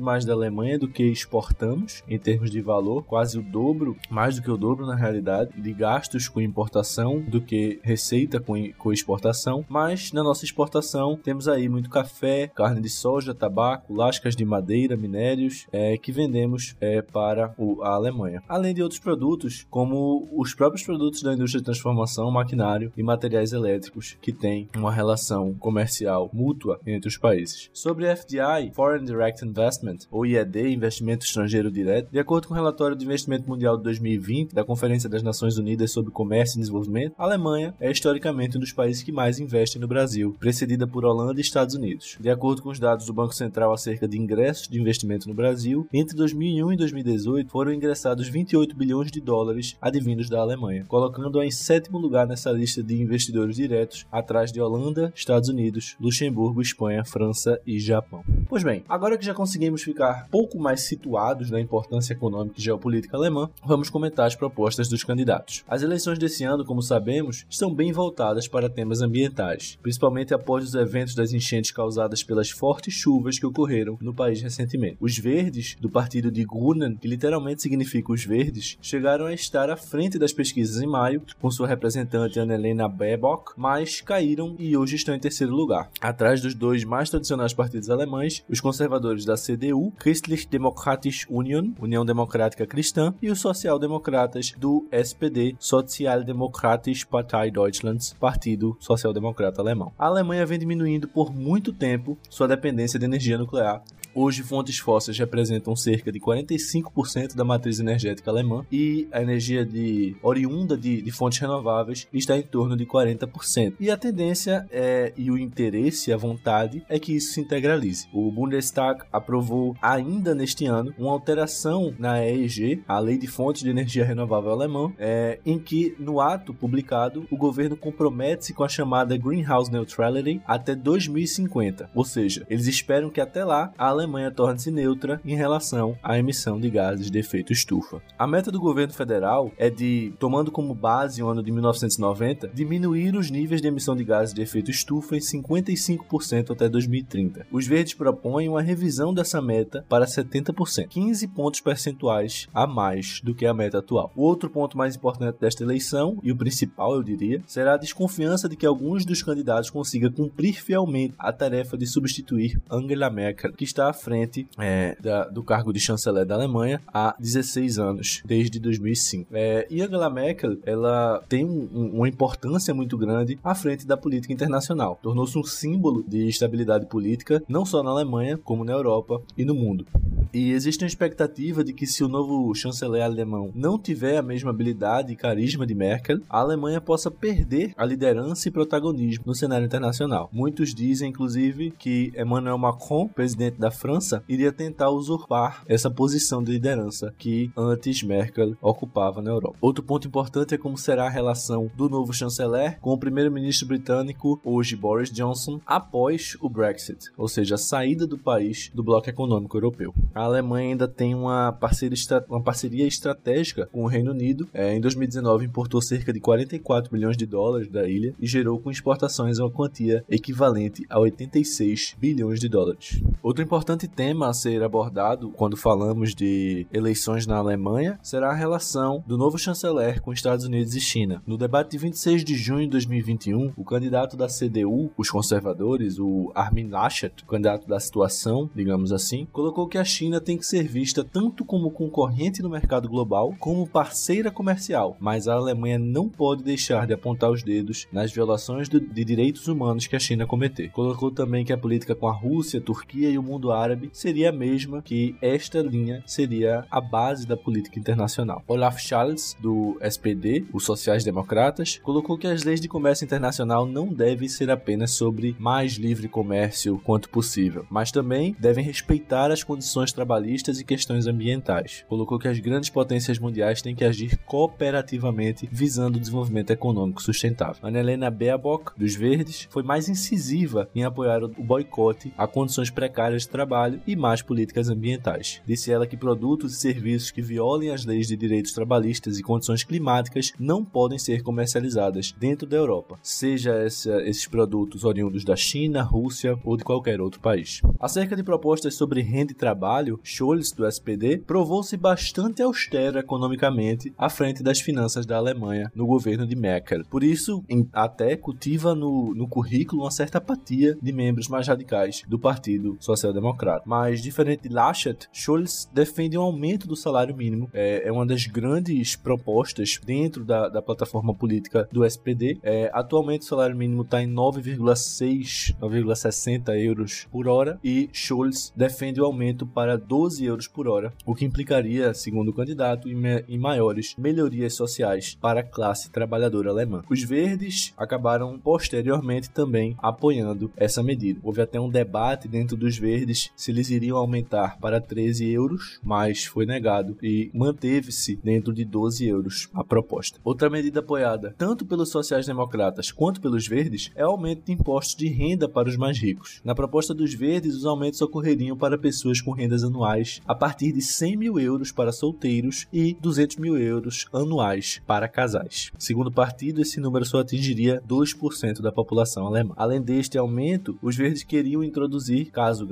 mais da Alemanha do que exportamos em termos de valor, quase o dobro, mais do que o dobro na realidade, de gastos com importação do que receita com, com exportação. Mas na nossa exportação temos aí muito café, carne de soja, tabaco, lascas de madeira, minérios é, que vendemos é, para o, a Alemanha. Além de outros produtos, como os próprios produtos da indústria de transformação, maquinário e materiais elétricos, que têm uma relação comercial mútua entre os países. Sobre FDI, Foreign Direct Direct Investment, ou IED, Investimento Estrangeiro Direto, de acordo com o relatório de Investimento Mundial de 2020 da Conferência das Nações Unidas sobre Comércio e Desenvolvimento, a Alemanha é historicamente um dos países que mais investem no Brasil, precedida por Holanda e Estados Unidos. De acordo com os dados do Banco Central acerca de ingressos de investimento no Brasil, entre 2001 e 2018 foram ingressados 28 bilhões de dólares advindos da Alemanha, colocando-a em sétimo lugar nessa lista de investidores diretos, atrás de Holanda, Estados Unidos, Luxemburgo, Espanha, França e Japão. Pois bem, agora que já conseguimos ficar pouco mais situados na importância econômica e geopolítica alemã, vamos comentar as propostas dos candidatos. As eleições desse ano, como sabemos, estão bem voltadas para temas ambientais, principalmente após os eventos das enchentes causadas pelas fortes chuvas que ocorreram no país recentemente. Os verdes, do partido de Grünen, que literalmente significa os verdes, chegaram a estar à frente das pesquisas em maio, com sua representante Annalena Baerbock, mas caíram e hoje estão em terceiro lugar. Atrás dos dois mais tradicionais partidos alemães, os conservadores da CDU, Christlich Demokratische Union, União Democrática Cristã, e os social-democratas do SPD, Sozialdemokratische Partei Deutschlands, Partido Social-Democrata Alemão. A Alemanha vem diminuindo por muito tempo sua dependência de energia nuclear Hoje, fontes fósseis representam cerca de 45% da matriz energética alemã e a energia de, oriunda de, de, fontes renováveis está em torno de 40%. E a tendência é, e o interesse, a vontade, é que isso se integralize. O Bundestag aprovou ainda neste ano uma alteração na EEG, a Lei de Fontes de Energia Renovável Alemã, é, em que, no ato publicado, o governo compromete-se com a chamada Greenhouse Neutrality até 2050. Ou seja, eles esperam que até lá a Alemanha torne-se neutra em relação à emissão de gases de efeito estufa. A meta do governo federal é de, tomando como base o ano de 1990, diminuir os níveis de emissão de gases de efeito estufa em 55% até 2030. Os verdes propõem uma revisão dessa meta para 70%, 15 pontos percentuais a mais do que a meta atual. O outro ponto mais importante desta eleição, e o principal eu diria, será a desconfiança de que alguns dos candidatos consigam cumprir fielmente a tarefa de substituir Angela Merkel, que está à frente é, da, do cargo de chanceler da Alemanha há 16 anos, desde 2005. É, e Angela Merkel, ela tem um, um, uma importância muito grande à frente da política internacional. Tornou-se um símbolo de estabilidade política, não só na Alemanha, como na Europa e no mundo. E existe uma expectativa de que se o novo chanceler alemão não tiver a mesma habilidade e carisma de Merkel, a Alemanha possa perder a liderança e protagonismo no cenário internacional. Muitos dizem, inclusive, que Emmanuel Macron, presidente da França, iria tentar usurpar essa posição de liderança que antes Merkel ocupava na Europa. Outro ponto importante é como será a relação do novo chanceler com o primeiro-ministro britânico, hoje Boris Johnson, após o Brexit, ou seja, a saída do país do bloco econômico europeu. A Alemanha ainda tem uma parceria, uma parceria estratégica com o Reino Unido. É, em 2019, importou cerca de 44 bilhões de dólares da ilha e gerou com exportações uma quantia equivalente a 86 bilhões de dólares. Outro importante tema a ser abordado quando falamos de eleições na Alemanha será a relação do novo chanceler com Estados Unidos e China. No debate de 26 de junho de 2021, o candidato da CDU, os conservadores, o Armin Laschet, candidato da situação, digamos assim, colocou que a China tem que ser vista tanto como concorrente no mercado global como parceira comercial, mas a Alemanha não pode deixar de apontar os dedos nas violações de direitos humanos que a China cometer. Colocou também que a política com a Rússia, Turquia e o mundo árabe seria a mesma, que esta linha seria a base da política internacional. Olaf Scholz, do SPD, os sociais-democratas, colocou que as leis de comércio internacional não devem ser apenas sobre mais livre comércio quanto possível, mas também devem respeitar as condições trabalhistas e questões ambientais. Colocou que as grandes potências mundiais têm que agir cooperativamente visando o desenvolvimento econômico sustentável. Ana Helena Baerbock, dos Verdes, foi mais incisiva em apoiar o boicote a condições precárias de trabalho e mais políticas ambientais. Disse ela que produtos e serviços que violem as leis de direitos trabalhistas e condições climáticas não podem ser comercializadas dentro da Europa, seja essa, esses produtos oriundos da China, Rússia ou de qualquer outro país. Acerca de propostas sobre renda e trabalho, Scholz, do SPD, provou-se bastante austero economicamente à frente das finanças da Alemanha no governo de Merkel. Por isso, até cultiva no, no currículo uma certa apatia de membros mais radicais do Partido Social Democrata. Mas, diferente de Laschet, Scholz defende um aumento do salário mínimo. É, é uma das grandes propostas dentro da, da plataforma política do SPD. É, atualmente, o salário mínimo está em 9,6, 9,60 euros por hora e Scholz defende o aumento para 12 euros por hora, o que implicaria, segundo o candidato, em maiores melhorias sociais para a classe trabalhadora alemã. Os verdes acabaram posteriormente também apoiando essa medida. Houve até um debate dentro dos verdes se eles iriam aumentar para 13 euros, mas foi negado e manteve-se dentro de 12 euros a proposta. Outra medida apoiada tanto pelos sociais-democratas quanto pelos verdes é o aumento de impostos de renda para os mais ricos. Na proposta dos verdes, os aumentos ocorreriam para pessoas com rendas anuais a partir de 100 mil euros para solteiros e 200 mil euros anuais para casais. Segundo o partido, esse número só atingiria 2% da população alemã. Além deste aumento, os verdes queriam introduzir, caso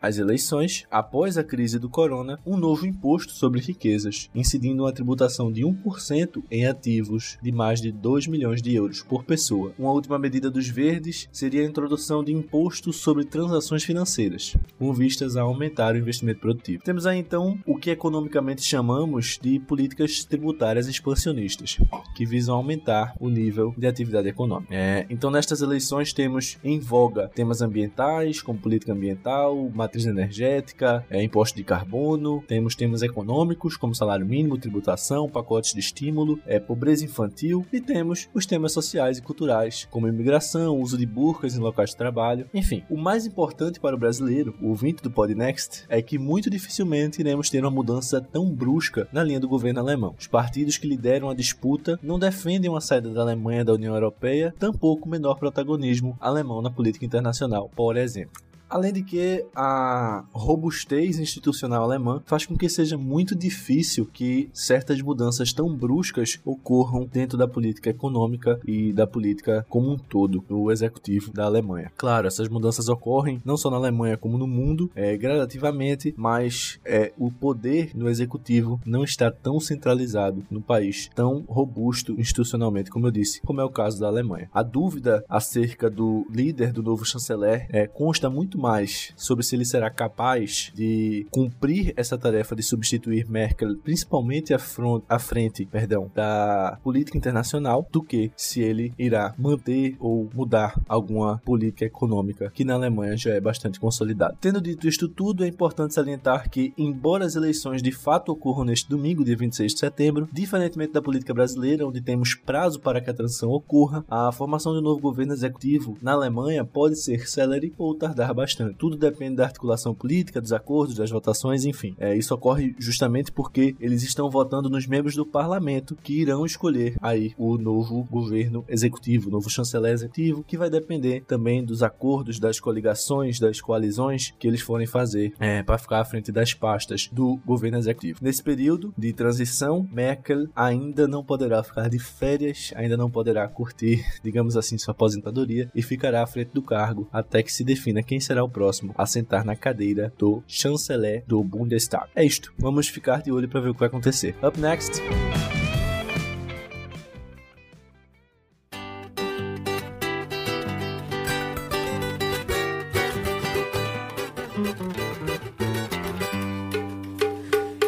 as eleições, após a crise do corona, um novo imposto sobre riquezas, incidindo uma tributação de 1% em ativos de mais de 2 milhões de euros por pessoa. Uma última medida dos verdes seria a introdução de imposto sobre transações financeiras, com vistas a aumentar o investimento produtivo. Temos aí então o que economicamente chamamos de políticas tributárias expansionistas, que visam aumentar o nível de atividade econômica. É, então, nestas eleições, temos em voga temas ambientais, como política ambiental, matriz energética, é, imposto de carbono, temos temas econômicos, como salário mínimo, tributação, pacotes de estímulo, é, pobreza infantil, e temos os temas sociais e culturais, como imigração, uso de burcas em locais de trabalho. Enfim, o mais importante para o brasileiro, o ouvinte do Podnext, é que muito dificilmente iremos ter uma mudança tão brusca na linha do governo alemão. Os partidos que lideram a disputa não defendem uma saída da Alemanha da União Europeia, tampouco menor protagonismo alemão na política internacional, por exemplo. Além de que a robustez institucional alemã faz com que seja muito difícil que certas mudanças tão bruscas ocorram dentro da política econômica e da política como um todo do executivo da Alemanha. Claro, essas mudanças ocorrem não só na Alemanha como no mundo, é, gradativamente, mas é, o poder no executivo não está tão centralizado no país, tão robusto institucionalmente, como eu disse, como é o caso da Alemanha. A dúvida acerca do líder do novo chanceler é, consta muito mais sobre se ele será capaz de cumprir essa tarefa de substituir Merkel, principalmente à, à frente perdão, da política internacional, do que se ele irá manter ou mudar alguma política econômica que na Alemanha já é bastante consolidada. Tendo dito isto tudo, é importante salientar que, embora as eleições de fato ocorram neste domingo, dia 26 de setembro, diferentemente da política brasileira, onde temos prazo para que a transição ocorra, a formação de um novo governo executivo na Alemanha pode ser célere ou tardar bastante bastante. Tudo depende da articulação política, dos acordos, das votações, enfim. É, isso ocorre justamente porque eles estão votando nos membros do parlamento que irão escolher aí o novo governo executivo, o novo chanceler executivo, que vai depender também dos acordos, das coligações, das coalizões que eles forem fazer é, para ficar à frente das pastas do governo executivo. Nesse período de transição, Merkel ainda não poderá ficar de férias, ainda não poderá curtir, (laughs) digamos assim, sua aposentadoria e ficará à frente do cargo até que se defina quem será o próximo a sentar na cadeira do chanceler do Bundestag. É isto, vamos ficar de olho para ver o que vai acontecer. Up next.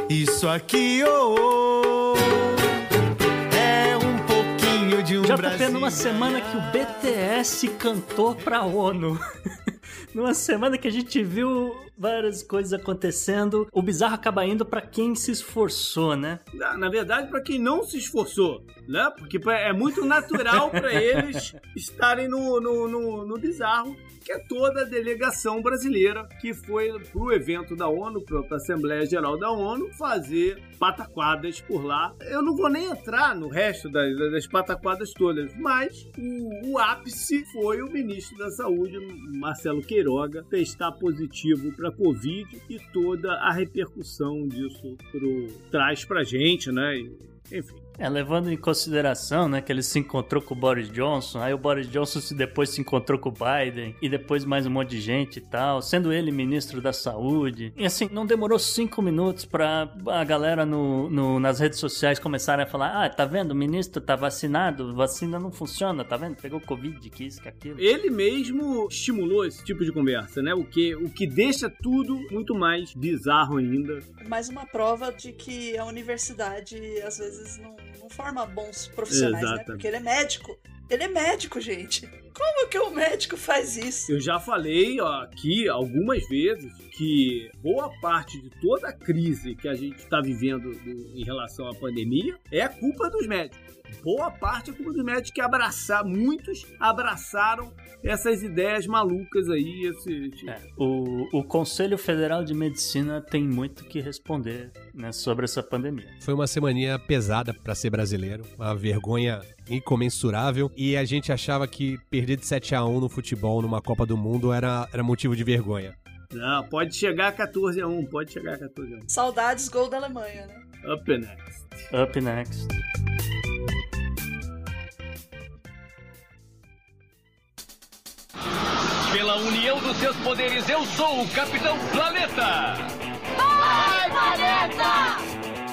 Isso aqui, oh, oh, é um pouquinho de um Já tá Brasil. tendo uma semana que o BTS cantou pra ONU. (laughs) Numa semana que a gente viu várias coisas acontecendo, o bizarro acaba indo pra quem se esforçou, né? Na, na verdade, para quem não se esforçou, né? Porque é muito natural para eles estarem no, no, no, no bizarro, que é toda a delegação brasileira que foi pro evento da ONU, pra Assembleia Geral da ONU, fazer pataquadas por lá. Eu não vou nem entrar no resto das, das pataquadas todas, mas o, o ápice foi o ministro da Saúde, Marcelo Queiroga, testar positivo para Covid e toda a repercussão disso pro, traz pra gente, né? E, enfim. É, levando em consideração, né, que ele se encontrou com o Boris Johnson, aí o Boris Johnson se- depois se encontrou com o Biden, e depois mais um monte de gente e tal, sendo ele ministro da saúde. E assim, não demorou cinco minutos pra a galera no, no- nas redes sociais começarem a falar: ah, tá vendo, o ministro tá vacinado, vacina não funciona, tá vendo? Pegou Covid, que isso, que aquilo. Ele mesmo estimulou esse tipo de conversa, né? O que, o que deixa tudo muito mais bizarro ainda. Mais uma prova de que a universidade às vezes não, não forma bons profissionais, né? Exatamente. Porque ele é médico. Ele é médico, gente. Como que o médico faz isso? Eu já falei ó, aqui algumas vezes que boa parte de toda a crise que a gente está vivendo do- em relação à pandemia é culpa dos médicos. Boa parte é culpa dos médicos que abraçaram, muitos abraçaram essas ideias malucas aí, esses, É, o, o Conselho Federal de Medicina tem muito que responder né, sobre essa pandemia. Foi uma semaninha pesada pra ser brasileiro, uma vergonha incomensurável e a gente achava que perder de 7 a 1 no futebol numa Copa do Mundo era, era motivo de vergonha. Não, pode chegar a 14 a 1, pode chegar a 14 a 1. Saudades gol da Alemanha, né? Up next. Up next. Pela união dos seus poderes, eu sou o Capitão Planeta!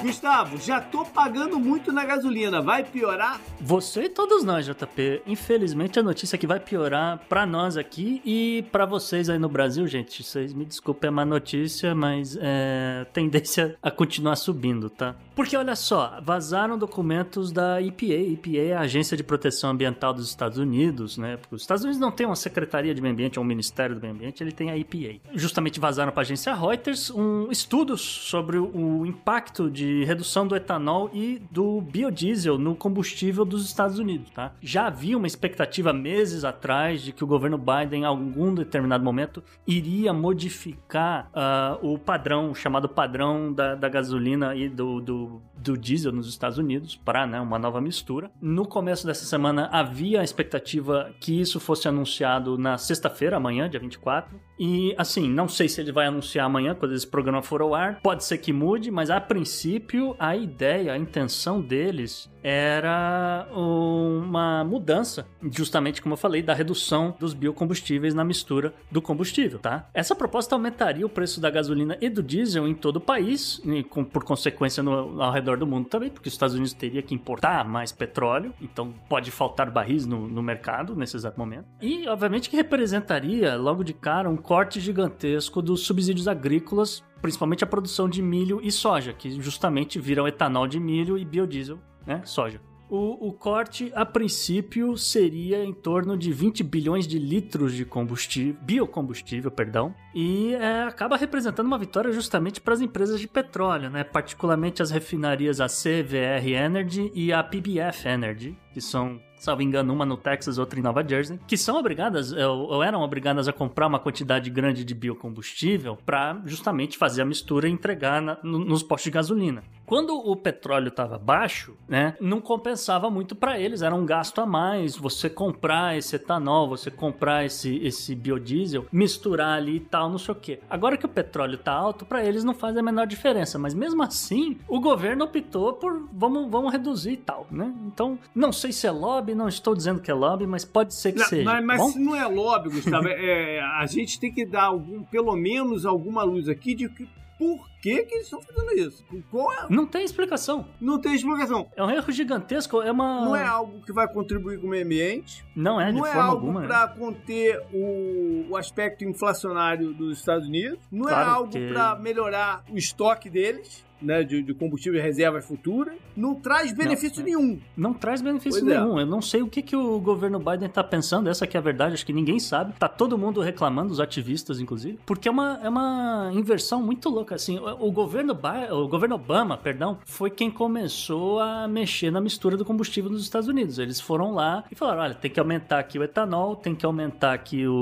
Gustavo, já tô pagando muito na gasolina, vai piorar? Você e todos nós, JP. Infelizmente a notícia é que vai piorar pra nós aqui e pra vocês aí no Brasil, gente. Vocês me desculpem a má notícia, mas é tendência a continuar subindo, tá? Porque olha só, vazaram documentos da EPA. EPA é a Agência de Proteção Ambiental dos Estados Unidos, né? Porque os Estados Unidos não tem uma Secretaria de Meio Ambiente ou um Ministério do Meio Ambiente, ele tem a EPA. Justamente vazaram para a agência Reuters um estudo sobre o impacto de redução do etanol e do biodiesel no combustível dos Estados Unidos, tá? Já havia uma expectativa meses atrás de que o governo Biden, em algum determinado momento, iria modificar ah, o padrão, o chamado padrão da, da gasolina e do, do, do diesel nos Estados Unidos para né, uma nova mistura. No começo dessa semana havia a expectativa que isso fosse anunciado na sexta-feira, amanhã, dia 24. E assim, não sei se ele vai anunciar amanhã, quando esse programa for ao ar. Pode ser que mude, mas a princípio a ideia, a intenção deles era uma mudança, justamente como eu falei, da redução dos biocombustíveis na mistura do combustível, tá? Essa proposta aumentaria o preço da gasolina e do diesel em todo o país, e com- por consequência no, ao redor do mundo também, porque os Estados Unidos teria que importar mais petróleo, então pode faltar barris no, no mercado nesse exato momento. E, obviamente, que representaria, logo de cara, um corte gigantesco dos subsídios agrícolas, principalmente a produção de milho e soja, que justamente viram etanol de milho e biodiesel, né? Soja. O, o corte, a princípio, seria em torno de 20 bilhões de litros de combustível, biocombustível, perdão, e é, acaba representando uma vitória justamente para as empresas de petróleo, né? particularmente as refinarias a CVR Energy e a PBF Energy, que são, salvo engano, uma no Texas, outra em Nova Jersey, que são obrigadas, ou, ou eram obrigadas a comprar uma quantidade grande de biocombustível para justamente fazer a mistura e entregar na- no- nos postos de gasolina. Quando o petróleo estava baixo, né, não compensava muito para eles, era um gasto a mais você comprar esse etanol, você comprar esse, esse biodiesel, misturar ali e tal, não sei o quê. Agora que o petróleo tá alto, para eles não faz a menor diferença, mas mesmo assim, o governo optou por vamos, vamos reduzir e tal, né? Então, não sei se é lobby, não estou dizendo que é lobby, mas pode ser que Não, seja. mas mas se não é lobby, Gustavo, (laughs) é, a gente tem que dar algum, pelo menos alguma luz aqui de que por que, que eles estão fazendo isso. Qual é? Não tem explicação. Não tem explicação. É um erro gigantesco, é uma. Não é algo que vai contribuir com o meio ambiente. Não é, de não é forma algo alguma. né? para conter o, o aspecto inflacionário dos Estados Unidos. Não Claro é algo que- para melhorar o estoque deles. Né, de, de combustível e reservas futuras, não traz benefício é. nenhum. Não traz benefício Pois é. nenhum. Eu não sei o que, que o governo Biden tá pensando, essa que é a verdade, acho que ninguém sabe. Tá todo mundo reclamando, os ativistas, inclusive, porque é uma, é uma inversão muito louca. Assim, o, governo Bi- o governo Obama, perdão, foi quem começou a mexer na mistura do combustível nos Estados Unidos. Eles foram lá e falaram: olha, tem que aumentar aqui o etanol, tem que aumentar aqui o,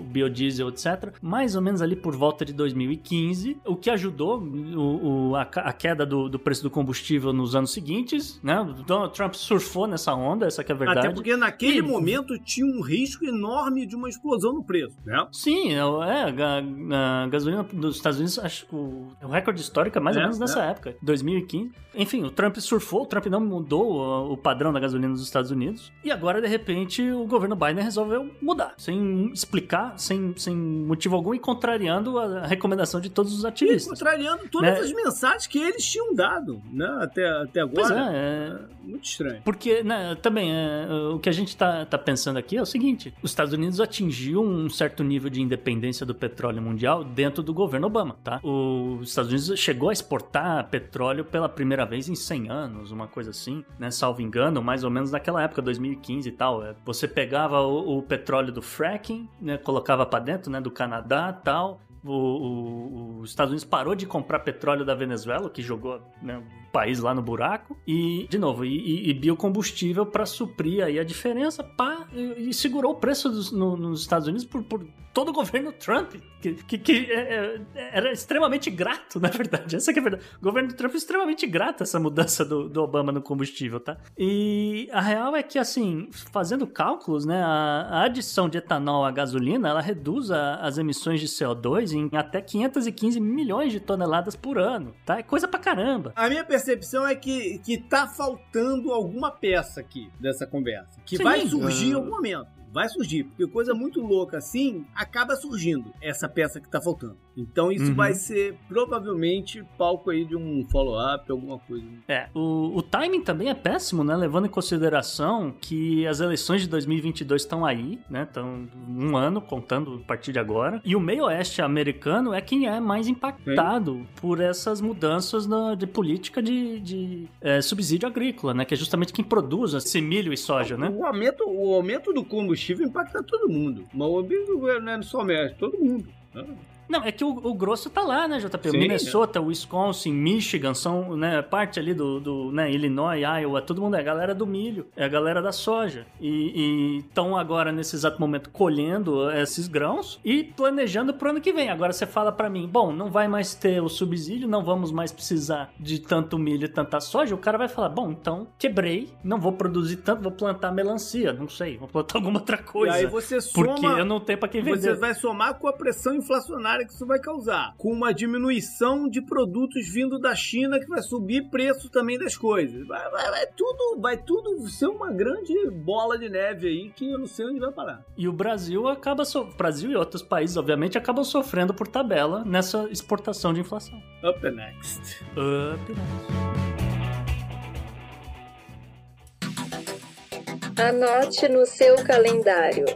o biodiesel, etc. Mais ou menos ali por volta de 2015, o que ajudou o, o- a, a queda do, do preço do combustível nos anos seguintes, né? O Donald Trump surfou nessa onda, essa que é a verdade. Até porque naquele E- momento tinha um risco enorme de uma explosão no preço, né? Sim, é, é, a, a gasolina dos Estados Unidos, acho que o, O recorde histórico é mais ou É, menos nessa é. época, 2015. Enfim, o Trump surfou, o Trump não mudou o, padrão da gasolina nos Estados Unidos. E agora, de repente, o governo Biden resolveu mudar, sem explicar, sem, sem motivo algum e contrariando a recomendação de todos os E ativistas. contrariando todas Né? as mensagens que eles tinham dado, né? Até, até agora. Pois é, é, Muito estranho. Porque, né, também, é, o que a gente tá, tá pensando aqui é o seguinte: os Estados Unidos atingiu um certo nível de independência do petróleo mundial dentro do governo Obama, tá? Os Estados Unidos chegou a exportar petróleo pela primeira vez em 100 anos, uma coisa assim, né? Salvo engano, mais ou menos naquela época, 2015 e tal. É, Você pegava o, o petróleo do fracking, né, colocava pra dentro, né, do Canadá tal. O, o- os Estados Unidos parou de comprar petróleo da Venezuela, que jogou né, o país lá no buraco, e, de novo, e, e- e biocombustível para suprir aí a diferença, pá, e, e segurou o preço dos- no- nos Estados Unidos por, por todo o governo Trump, que, que, que é- é- era extremamente grato, (laughs) na verdade. Essa é a verdade. O governo Trump é extremamente grato essa mudança do, do Obama no combustível, tá? E a real é que, assim, fazendo cálculos, né, a, a adição de etanol à gasolina, ela reduz a- as emissões de CO2 em até 515 milhões de toneladas por ano, tá? É coisa pra caramba. A minha percepção é que, que tá faltando alguma peça aqui dessa conversa. Que Sim, vai surgir em ah. algum momento. Vai surgir, porque coisa muito louca assim acaba surgindo essa peça que tá faltando. Então isso Uhum. vai ser provavelmente palco aí de um follow-up, alguma coisa. É, o, o timing também é péssimo, né? Levando em consideração que as eleições de 2022 estão aí, né? Estão um ano contando a partir de agora. E o meio oeste americano é quem é mais impactado por essas mudanças na- de política de, de, é, subsídio agrícola, né? Que é justamente quem produz esse milho e soja, né? O aumento, o aumento do combustível impacta todo mundo. Mas o aumento não é só o México, todo mundo. né? Não, é que o, o grosso tá lá, né, JP? Sim, Minnesota, Wisconsin, Michigan são, né, parte ali do, do né, Illinois, Iowa, todo mundo é a galera do milho, é a galera da soja. E estão agora, nesse exato momento, colhendo esses grãos e planejando pro ano que vem. Agora você fala pra mim, bom, não vai mais ter o subsídio, não vamos mais precisar de tanto milho e tanta soja. O cara vai falar, bom, então quebrei, não vou produzir tanto, vou plantar melancia, não sei, vou plantar (laughs) alguma outra coisa. E aí você soma, Porque eu não tenho pra quem vender. Você vai somar com a pressão inflacionária que isso vai causar, com uma diminuição de produtos vindo da China que vai subir preço também das coisas. Vai, vai- vai tudo, vai tudo ser uma grande bola de neve aí que eu não sei onde vai parar. E o Brasil acaba so... o Brasil e outros países, obviamente, acabam sofrendo por tabela nessa exportação de inflação. Up next. Up Anote no seu calendário.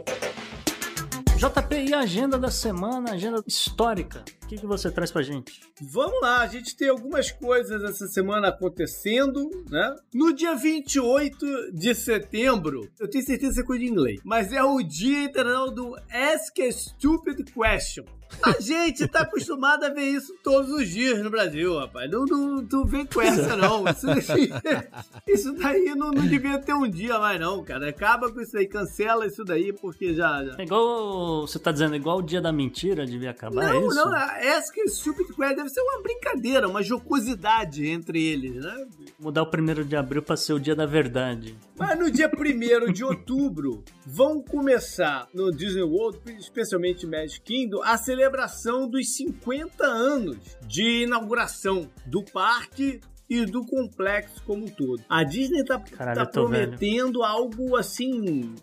JP, e a agenda da semana, agenda histórica? O que, que você traz pra gente? Vamos lá, a gente tem algumas coisas essa semana acontecendo, né? No dia 28 de setembro, eu tenho certeza que é coisa de inglês, mas é o Dia Internacional do Ask a Stupid Question. A gente tá acostumado a ver isso todos os dias no Brasil, rapaz. Não, não, tu vem com essa, não. Isso, (laughs) isso daí não, não devia ter um dia mais, não, cara. Acaba com isso aí, cancela isso daí, porque já. já... É igual. Você tá dizendo, igual o dia da mentira devia acabar? Não, é isso? não, Ask a Stupid Question deve ser uma brincadeira, uma jocosidade entre eles, né? Mudar o primeiro de abril pra ser o dia da verdade. Mas no dia 1 de outubro vão começar no Disney World, especialmente Magic Kingdom, a celebração dos 50 anos de inauguração do parque e do complexo como um todo. A Disney tá, Caralho, tá tô velho. prometendo algo assim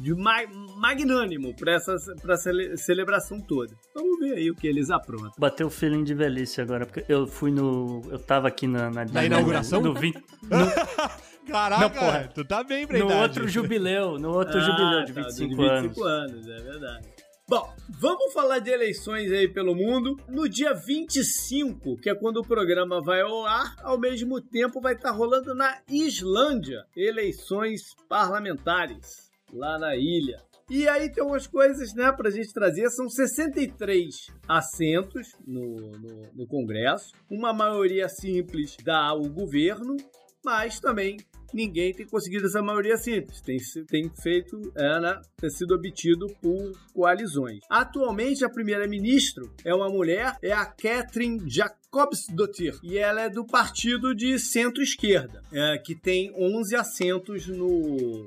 de ma magnânimo para essa pra cele celebração toda. Vamos ver aí o que eles aprontam. Bateu o feeling de velhice agora, porque eu fui no. Eu tava aqui na. Na, Na inauguração? No, 20, (laughs) Caraca, Não, porra. tu tá bem pra no idade. outro jubileu, no outro Ah, jubileu de tá, 25, de 25 anos. anos, é verdade. Bom, vamos falar de eleições aí pelo mundo. No dia 25, que é quando o programa vai ao ar, ao mesmo tempo vai estar rolando na Islândia eleições parlamentares lá na ilha. E aí tem umas coisas, né, pra gente trazer. São 63 assentos no, no, no Congresso. Uma maioria simples dá ao governo, mas também ninguém tem conseguido essa maioria simples. Tem, tem feito, é, né, tem sido obtido por coalizões. Atualmente, a primeira-ministra é uma mulher, é a Catherine Jacobsdottir, e ela é do partido de centro-esquerda, é, que tem 11 assentos no,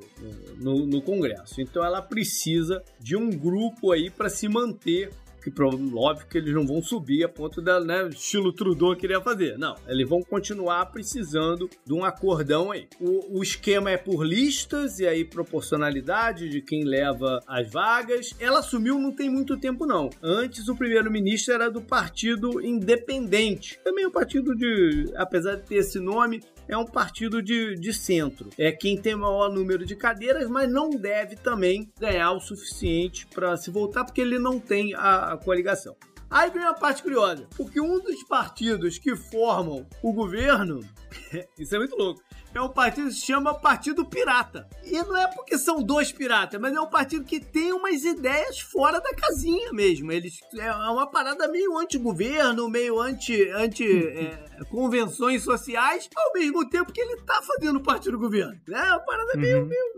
no, no Congresso. Então, ela precisa de um grupo aí para se manter Que óbvio que eles não vão subir a ponto da, né, estilo Trudeau queria fazer. Não, eles vão continuar precisando de um acordão aí. O, o esquema é por listas e aí proporcionalidade de quem leva as vagas. Ela assumiu não tem muito tempo não. Antes o primeiro-ministro era do Partido Independente. Também um partido de, apesar de ter esse nome, é um partido de, de centro. É quem tem maior número de cadeiras, mas não deve também ganhar o suficiente para se voltar, porque ele não tem a, a coligação. Aí vem uma parte curiosa, porque um dos partidos que formam o governo, (laughs) isso é muito louco, é um partido que se chama Partido Pirata. E não é porque são dois piratas, mas é um partido que tem umas ideias fora da casinha mesmo. Eles é uma parada meio anti-governo, meio anti, anti é, convenções sociais, ao mesmo tempo que ele tá fazendo parte do governo. É uma parada meio, meio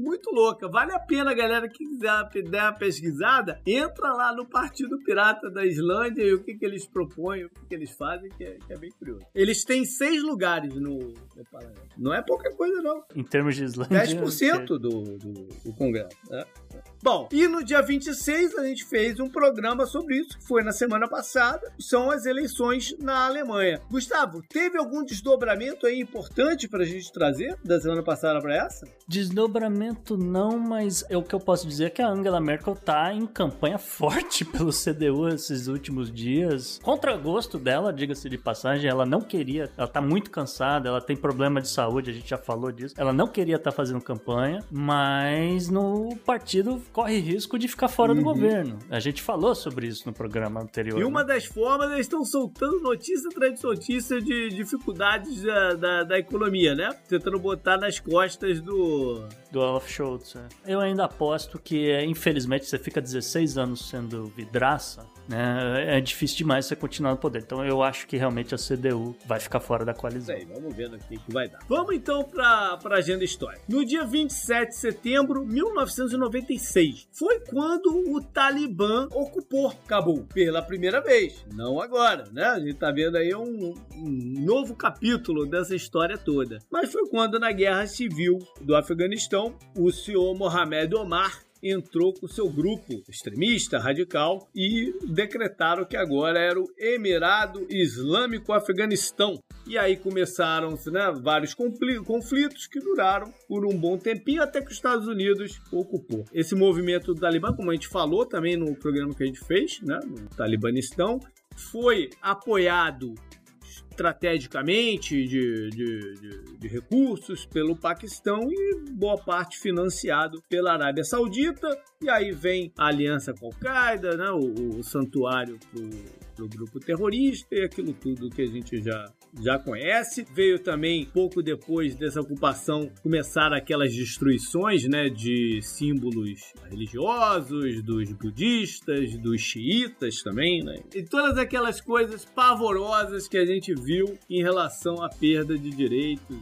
muito louca. Vale a pena, galera, que quiser der uma pesquisada, entra lá no Partido Pirata da Islândia e o que, que eles propõem, o que, que eles fazem, que é, que é bem curioso. Eles têm seis lugares no, no parlamento. Não é pouca coisa, não. Em termos de Islândia. 10% do, do, do Congresso. né? Bom, e no dia 26 a gente fez um programa sobre isso, que foi na semana passada, são as eleições na Alemanha. Gustavo, teve algum desdobramento aí importante pra gente trazer da semana passada pra essa? Desdobramento não, mas é o que eu posso dizer é que a Angela Merkel tá em campanha forte (laughs) pelo CDU esses últimos dias. Contra gosto dela, diga-se de passagem, ela não queria, ela tá muito cansada, ela tem problema de saúde, a gente já falou disso. Ela não queria estar fazendo campanha, mas no partido corre risco de ficar fora do governo. A gente falou sobre isso no programa anterior. E uma né? das formas, eles estão soltando notícia atrás de notícia de dificuldades da, da, da economia, né? Tentando botar nas costas do. Do Olaf Scholz. é. Eu ainda aposto que, é, infelizmente, você fica 16 anos sendo vidraça, né? É difícil demais você continuar no poder. Então eu acho que realmente a CDU vai ficar fora da coalizão. Vamos vendo aqui o que vai dar. Vamos então para a agenda histórica. No dia 27 de setembro de 1996, foi quando o Talibã ocupou Cabul pela primeira vez. Não agora, né? A gente tá vendo aí um, um novo capítulo dessa história toda. Mas foi quando na guerra civil do Afeganistão, o senhor Mohamed Omar entrou com seu grupo extremista, radical, e decretaram que agora era o Emirado Islâmico Afeganistão. E aí começaram né, vários confli- conflitos que duraram por um bom tempinho até que os Estados Unidos ocupou. Esse movimento do Talibã, como a gente falou também no programa que a gente fez, né, no Talibanistão, foi apoiado estrategicamente de, de, de- de recursos pelo Paquistão e boa parte financiado pela Arábia Saudita. E aí vem a aliança com Al-Qaeda, né, o, o santuário para o grupo terrorista e aquilo tudo que a gente já, já conhece. Veio também, pouco depois dessa ocupação, começaram aquelas destruições né, de símbolos religiosos, dos budistas, dos xiitas também, né? E todas aquelas coisas pavorosas que a gente viu em relação à perda de direitos.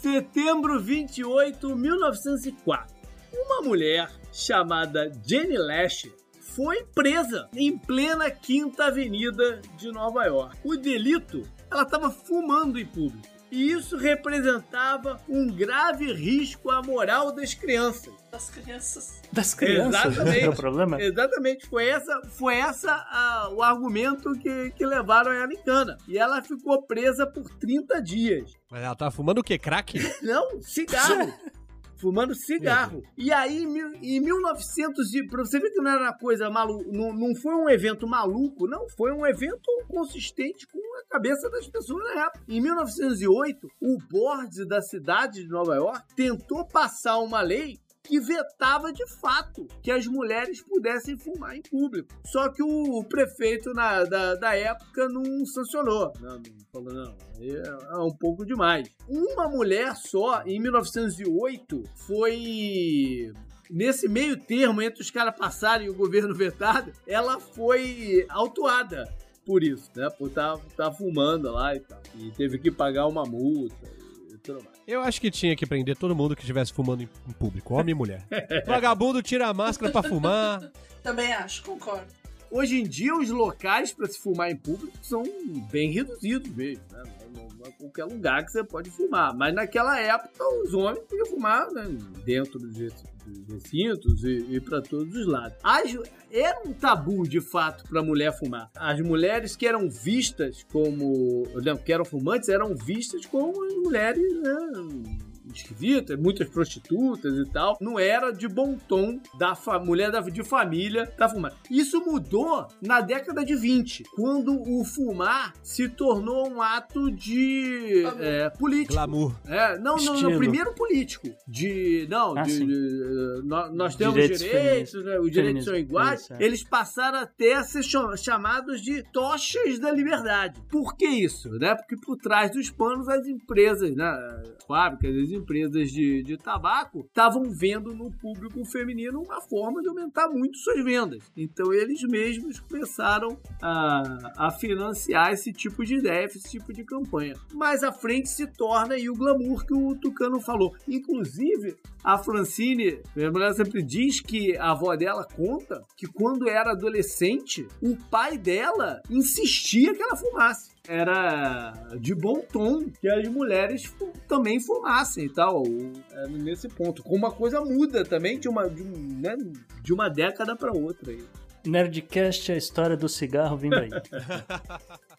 Setembro 28, 1904. Uma mulher chamada Jenny Lash foi presa em plena Quinta Avenida de Nova York. O delito, ela estava fumando em público. E isso representava um grave risco à moral das crianças. Das crianças. Das crianças, Exatamente. (laughs) é o problema? Exatamente, foi essa, foi essa a- o argumento que, que levaram ela em cana. E ela ficou presa por 30 dias. Mas ela tava fumando o quê? Crack? Não, cigarro. (laughs) Fumando cigarro. E aí, em mil- em 1900, e- pra você ver que não era coisa maluca, não, não foi um evento maluco, não, foi um evento consistente com a cabeça das pessoas na época. Em 1908, o board da cidade de Nova York tentou passar uma lei que vetava de fato que as mulheres pudessem fumar em público. Só que o prefeito na- da, da época não sancionou. Não, não falou, não, aí é, é um pouco demais. Uma mulher só, em 1908, foi nesse meio termo entre os caras passarem e o governo vetado, ela foi autuada por isso, né? Por estar tá, fumando lá e tal. E teve que pagar uma multa tudo mais. Eu acho que tinha que prender todo mundo que estivesse fumando em público, homem e mulher. (laughs) Vagabundo tira a máscara pra fumar. Também acho, concordo. Hoje em dia, os locais para se fumar em público são bem reduzidos mesmo, né? Não, não- qualquer lugar que você pode fumar. Mas naquela época, os homens podiam fumar né, dentro dos dos recintos e, e para todos os lados. As, era um tabu, de fato, para a mulher fumar. As mulheres que eram vistas como. Não, que eram fumantes eram vistas como as mulheres. Né, esquisitas, muitas prostitutas e tal. Não era de bom tom da mulher da, de família da fumar. Isso mudou na década de 20, quando o fumar se tornou um ato de é, político. Glamour. É, não, não, não, primeiro político. De. Não, Ah, de, de- nós, nós temos Direitos direitos, né, os direitos são iguais. isso, é. Eles passaram até a ser cha- chamados de tochas da liberdade. Por que isso? Né? Porque por trás dos panos as empresas, né, as fábricas, as empresas de, de tabaco estavam vendo no público feminino uma forma de aumentar muito suas vendas. Então eles mesmos começaram a, a financiar esse tipo de ideia, esse tipo de campanha. Mais à frente se torna aí o glamour que o Tucano falou. Inclusive, a Francine, minha mulher sempre diz que a avó dela conta que quando era adolescente, o pai dela insistia que ela fumasse. Era de bom tom que as mulheres também fumassem e tal. É nesse ponto. Como uma coisa muda também de uma, de, um, né, de uma década para outra. Aí. Nerdcast é a história do cigarro vindo aí. (laughs)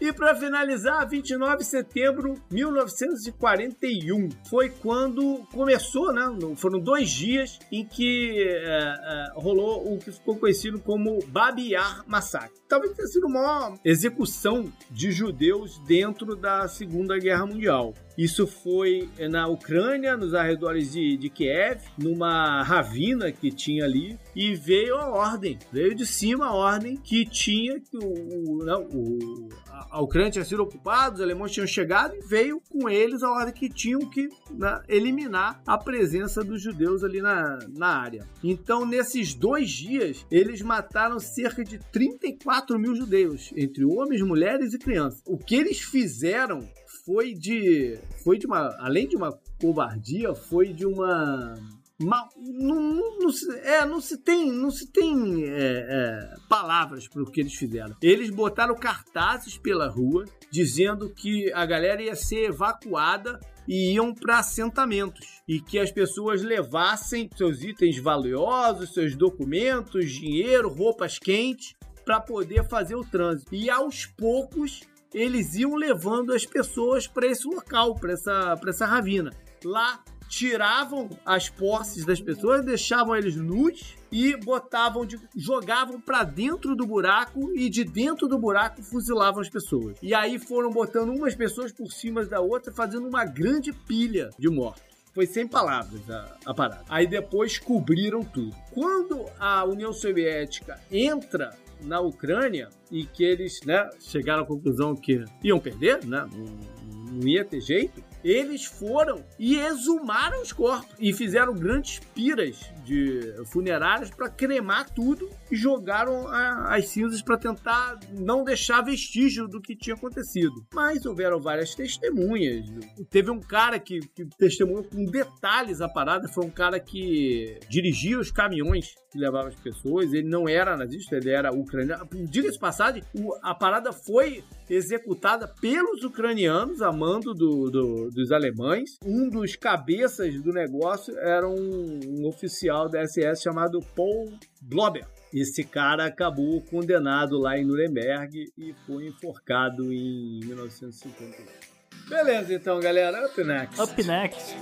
E para finalizar, 29 de setembro de 1941 foi quando começou, né? Foram dois dias em que é, é, rolou o que ficou conhecido como Babi Yar Massacre. Talvez tenha sido a maior execução de judeus dentro da Segunda Guerra Mundial. Isso foi na Ucrânia, nos arredores de, de Kiev, numa ravina que tinha ali, e veio a ordem, veio de cima a ordem que tinha que o, o- a- a Ucrânia tinha sido ocupada, os alemães tinham chegado e veio com eles a ordem que tinham que né, eliminar a presença dos judeus ali na, na área. Então, nesses dois dias, eles mataram cerca de 34 mil judeus, entre homens, mulheres e crianças. O que eles fizeram foi de. Foi de uma. Além de uma covardia, foi de uma. Mal, não, não- não se, é, não se tem, não se tem é, é, palavras para o que eles fizeram. Eles botaram cartazes pela rua dizendo que a galera ia ser evacuada e iam para assentamentos e que as pessoas levassem seus itens valiosos, seus documentos, dinheiro, roupas quentes para poder fazer o trânsito. E aos poucos eles iam levando as pessoas para esse local, para essa, essa ravina. Lá tiravam as posses das pessoas, deixavam eles nus e botavam de, jogavam para dentro do buraco e de dentro do buraco fuzilavam as pessoas. E aí foram botando umas pessoas por cima da outra, fazendo uma grande pilha de mortos. Foi sem palavras a, a parada. Aí depois cobriram tudo. Quando a União Soviética entra na Ucrânia e que eles né, chegaram à conclusão que iam perder, né? Não, ia ter jeito. Eles foram e exumaram os corpos e fizeram grandes piras de funerárias para cremar tudo e jogaram a- as cinzas para tentar não deixar vestígio do que tinha acontecido. Mas houveram várias testemunhas. Teve um cara que, que testemunhou com detalhes a parada, foi um cara que dirigia os caminhões que levavam as pessoas. Ele não era nazista, ele era ucraniano. Diga-se passagem, a parada foi executada pelos ucranianos, a mando do- do- dos alemães. Um dos cabeças do negócio era um, um oficial da SS chamado Paul Blober. Esse cara acabou condenado lá em Nuremberg e foi enforcado em 1951. Beleza, então, galera. Up next. Up next.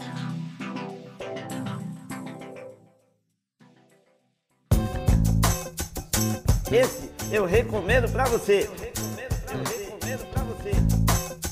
Esse eu recomendo pra você.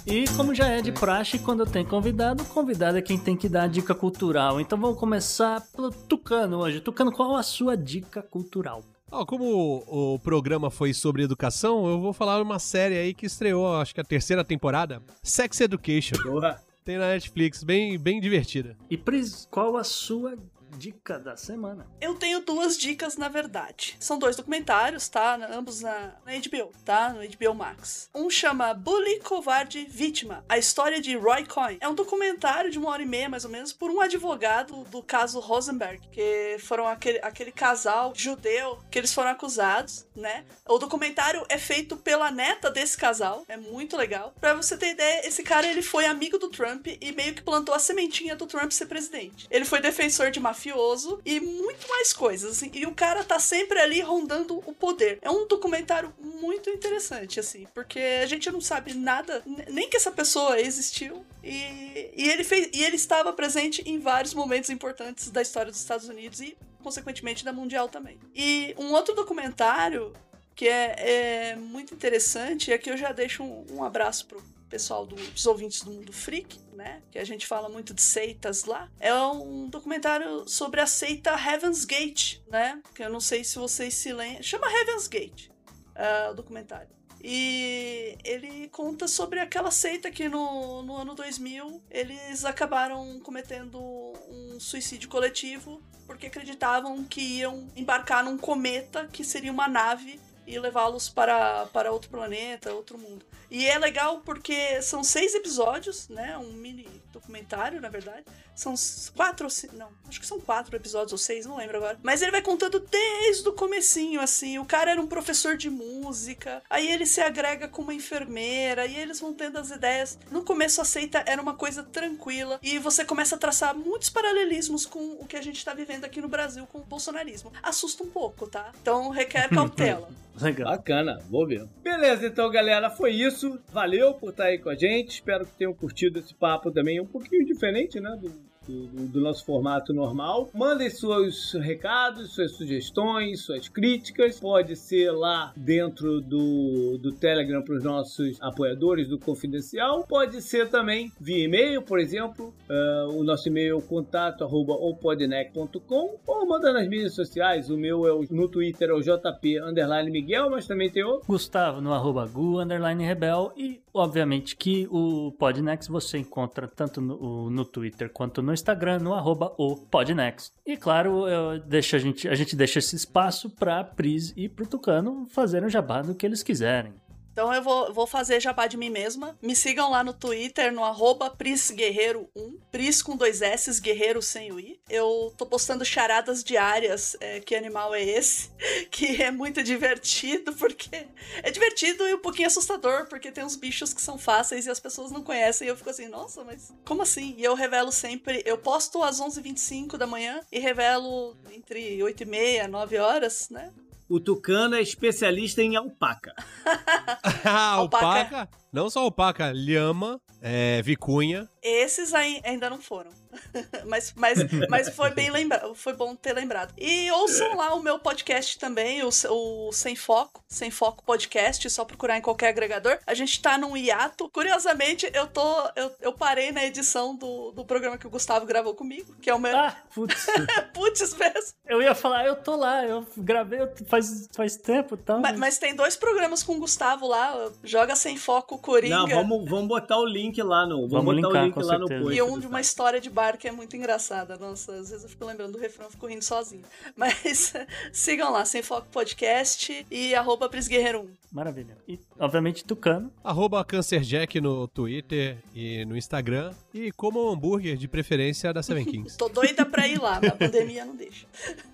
E como já é de praxe, quando tem convidado, convidado é quem tem que dar a dica cultural. Então vamos começar pelo Tucano hoje. Tucano, qual a sua dica cultural? Ó, como o, o programa foi sobre educação, eu vou falar uma série aí que estreou, acho que a terceira temporada, Sex Education. Boa. Tem na Netflix, bem, bem divertida. E Pris, qual a sua dica da semana. Eu tenho duas dicas, na verdade. São dois documentários, tá? Ambos na, na HBO, tá? No HBO Max. Um chama Bully, Covarde, Vítima. A história de Roy Coyne. É um documentário de uma hora e meia, mais ou menos, por um advogado do caso Rosenberg, que foram aquele, aquele casal judeu que eles foram acusados, né? O documentário é feito pela neta desse casal. É muito legal. Pra você ter ideia, esse cara, ele foi amigo do Trump e meio que plantou a sementinha do Trump ser presidente. Ele foi defensor de mafioso e muito mais coisas, assim. E o cara tá sempre ali rondando o poder. É um documentário muito interessante, assim, porque a gente não sabe nada, nem que essa pessoa existiu. E, e, ele fez, e ele estava presente em vários momentos importantes da história dos Estados Unidos e, consequentemente, da Mundial também. E um outro documentário que é, é muito interessante, e aqui eu já deixo um, um abraço pro pessoal do, dos ouvintes do Mundo Freak, né? Que a gente fala muito de seitas lá. É um documentário sobre a seita Heaven's Gate, né? Que eu não sei se vocês se lembram. Chama Heaven's Gate, uh, o documentário. E ele conta sobre aquela seita que no, no ano 2000 eles acabaram cometendo um suicídio coletivo porque acreditavam que iam embarcar num cometa que seria uma nave e levá-los para, para outro planeta, outro mundo. E é legal porque são seis episódios, né? Um mini documentário, na verdade. São quatro ou cinco, não, acho que são quatro episódios ou seis, não lembro agora. Mas ele vai contando desde o comecinho, assim. O cara era um professor de música, aí ele se agrega com uma enfermeira, e eles vão tendo as ideias. No começo a seita era uma coisa tranquila, e você começa a traçar muitos paralelismos com o que a gente tá vivendo aqui no Brasil com o bolsonarismo. Assusta um pouco, tá? Então requer (laughs) cautela. Legal. Bacana, vou ver. Beleza, então, galera, foi isso. Valeu por estar aí com a gente. Espero que tenham curtido esse papo também, um pouquinho diferente, né? Do do, do, nosso formato normal. Mandem seus recados, suas sugestões, suas críticas. Pode ser lá dentro do, do Telegram para os nossos apoiadores do Confidencial. Pode ser também via e-mail, por exemplo. Uh, o nosso e-mail é contato arroba opodnec.com ou manda nas mídias sociais. O meu é o, no Twitter é o JP underline Miguel, mas também tem o Gustavo no arroba Gu underline Rebel e obviamente que o Podnext você encontra tanto no, no Twitter quanto no no Instagram, no arroba o Podnext. E claro, eu deixo a, gente, a gente deixa esse espaço para Pris e pro Tucano fazerem o jabá do que eles quiserem. Então eu vou, vou fazer jabá de mim mesma. Me sigam lá no Twitter, no arroba PrisGuerreiro1. Pris com dois S, Guerreiro sem o I. Eu tô postando charadas diárias. É, que animal é esse? (laughs) Que é muito divertido, porque... É divertido e um pouquinho assustador, porque tem uns bichos que são fáceis e as pessoas não conhecem. E eu fico assim, nossa, mas como assim? E eu revelo sempre... Eu posto às 11h25 da manhã e revelo entre 8h30 e 9 horas, né? O Tucano é especialista em alpaca. (laughs) (laughs) alpaca? Não só alpaca, lhama, é, vicunha. Esses ainda não foram. (laughs) mas, mas, mas foi bem lembrado, foi bom ter lembrado. E ouçam lá o meu podcast também, o, o Sem Foco, Sem Foco Podcast, só procurar em qualquer agregador. A gente tá num hiato. Curiosamente, eu tô. Eu, eu parei na edição do, do programa que o Gustavo gravou comigo, que é o meu. Ah, putz. (laughs) putz mesmo. Eu ia falar, eu tô lá, eu gravei faz, faz tempo então. Mas, mas tem dois programas com o Gustavo lá, Joga Sem Foco Coringa. Não, vamos, vamos botar o link lá no. Vamos, vamos botar linkar, o link lá certeza. no post. E um de uma história de bar que é muito engraçada. Nossa, às vezes eu fico lembrando do refrão, fico rindo sozinho. (laughs) Mas sigam lá, Sem Foco Podcast e arroba Prisguerreiro 1. Maravilha. E, obviamente, Tucano. Arroba CancerJack no Twitter e no Instagram. E como hambúrguer, de preferência, da Seven (laughs) Kings. Tô doida pra ir lá, mas a pandemia não deixa.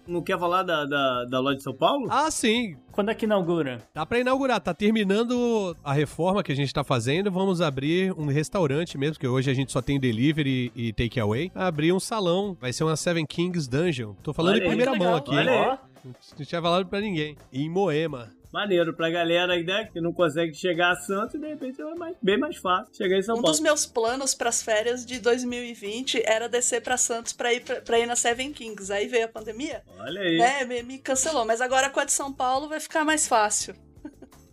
Não quer falar da, da, da loja de São Paulo? Ah, sim. Quando é que inaugura? Dá pra inaugurar. Tá terminando a reforma que a gente tá fazendo. Vamos abrir um restaurante mesmo, que hoje a gente só tem delivery e takeaway. Abrir um salão. Vai ser uma Seven Kings Dungeon. Tô falando Olha em primeira mão aqui. Olha Não tinha falado pra ninguém. Em Moema maneiro pra galera né, que não consegue chegar a Santos e de repente é mais, bem mais fácil chegar em São um Paulo. Um dos meus planos pras férias de 2020 era descer pra Santos pra ir, pra ir na Seven Kings. Aí veio a pandemia. Olha aí. Né, me, me cancelou. Mas agora com a de São Paulo vai ficar mais fácil.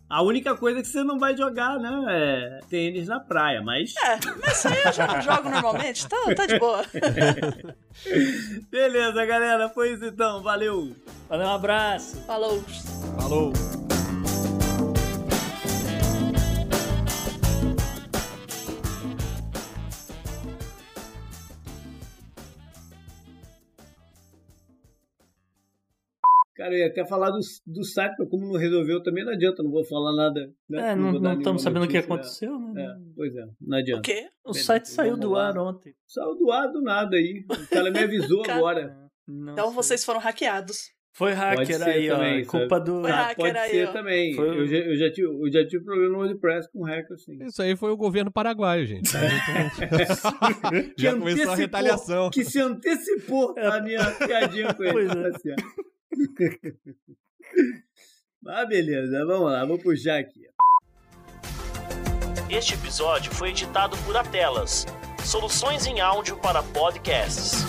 A única coisa que você não vai jogar, né, é tênis na praia, mas... É, mas isso aí eu já jogo normalmente, tá, tá de boa. (laughs) Beleza, galera, foi isso então, valeu. Valeu, um abraço. Falou. Falou. Cara, eu ia até falar do, do site, mas como não resolveu também não adianta, não vou falar nada. Né? É, não vou dar estamos sabendo o que notícia, aconteceu, né? É, pois é, não adianta. O quê? O site saiu do ar ontem. Saiu do ar do nada aí. O cara me avisou (laughs) Cara, agora. Não Então sei. vocês foram hackeados. Foi hacker aí, ó. também, culpa sabe? do. Foi Ah, hacker pode aí, ser ó. também. Foi- Eu, já, eu, já tive, eu já tive problema no WordPress com hacker, assim. Isso aí foi o governo paraguaio, gente. (laughs) (laughs) Já começou a retaliação. Que se antecipou a minha piadinha com ele. Pois é. Mas beleza, vamos lá, vou puxar aqui. Este episódio foi editado por Atelas, soluções em áudio para podcasts.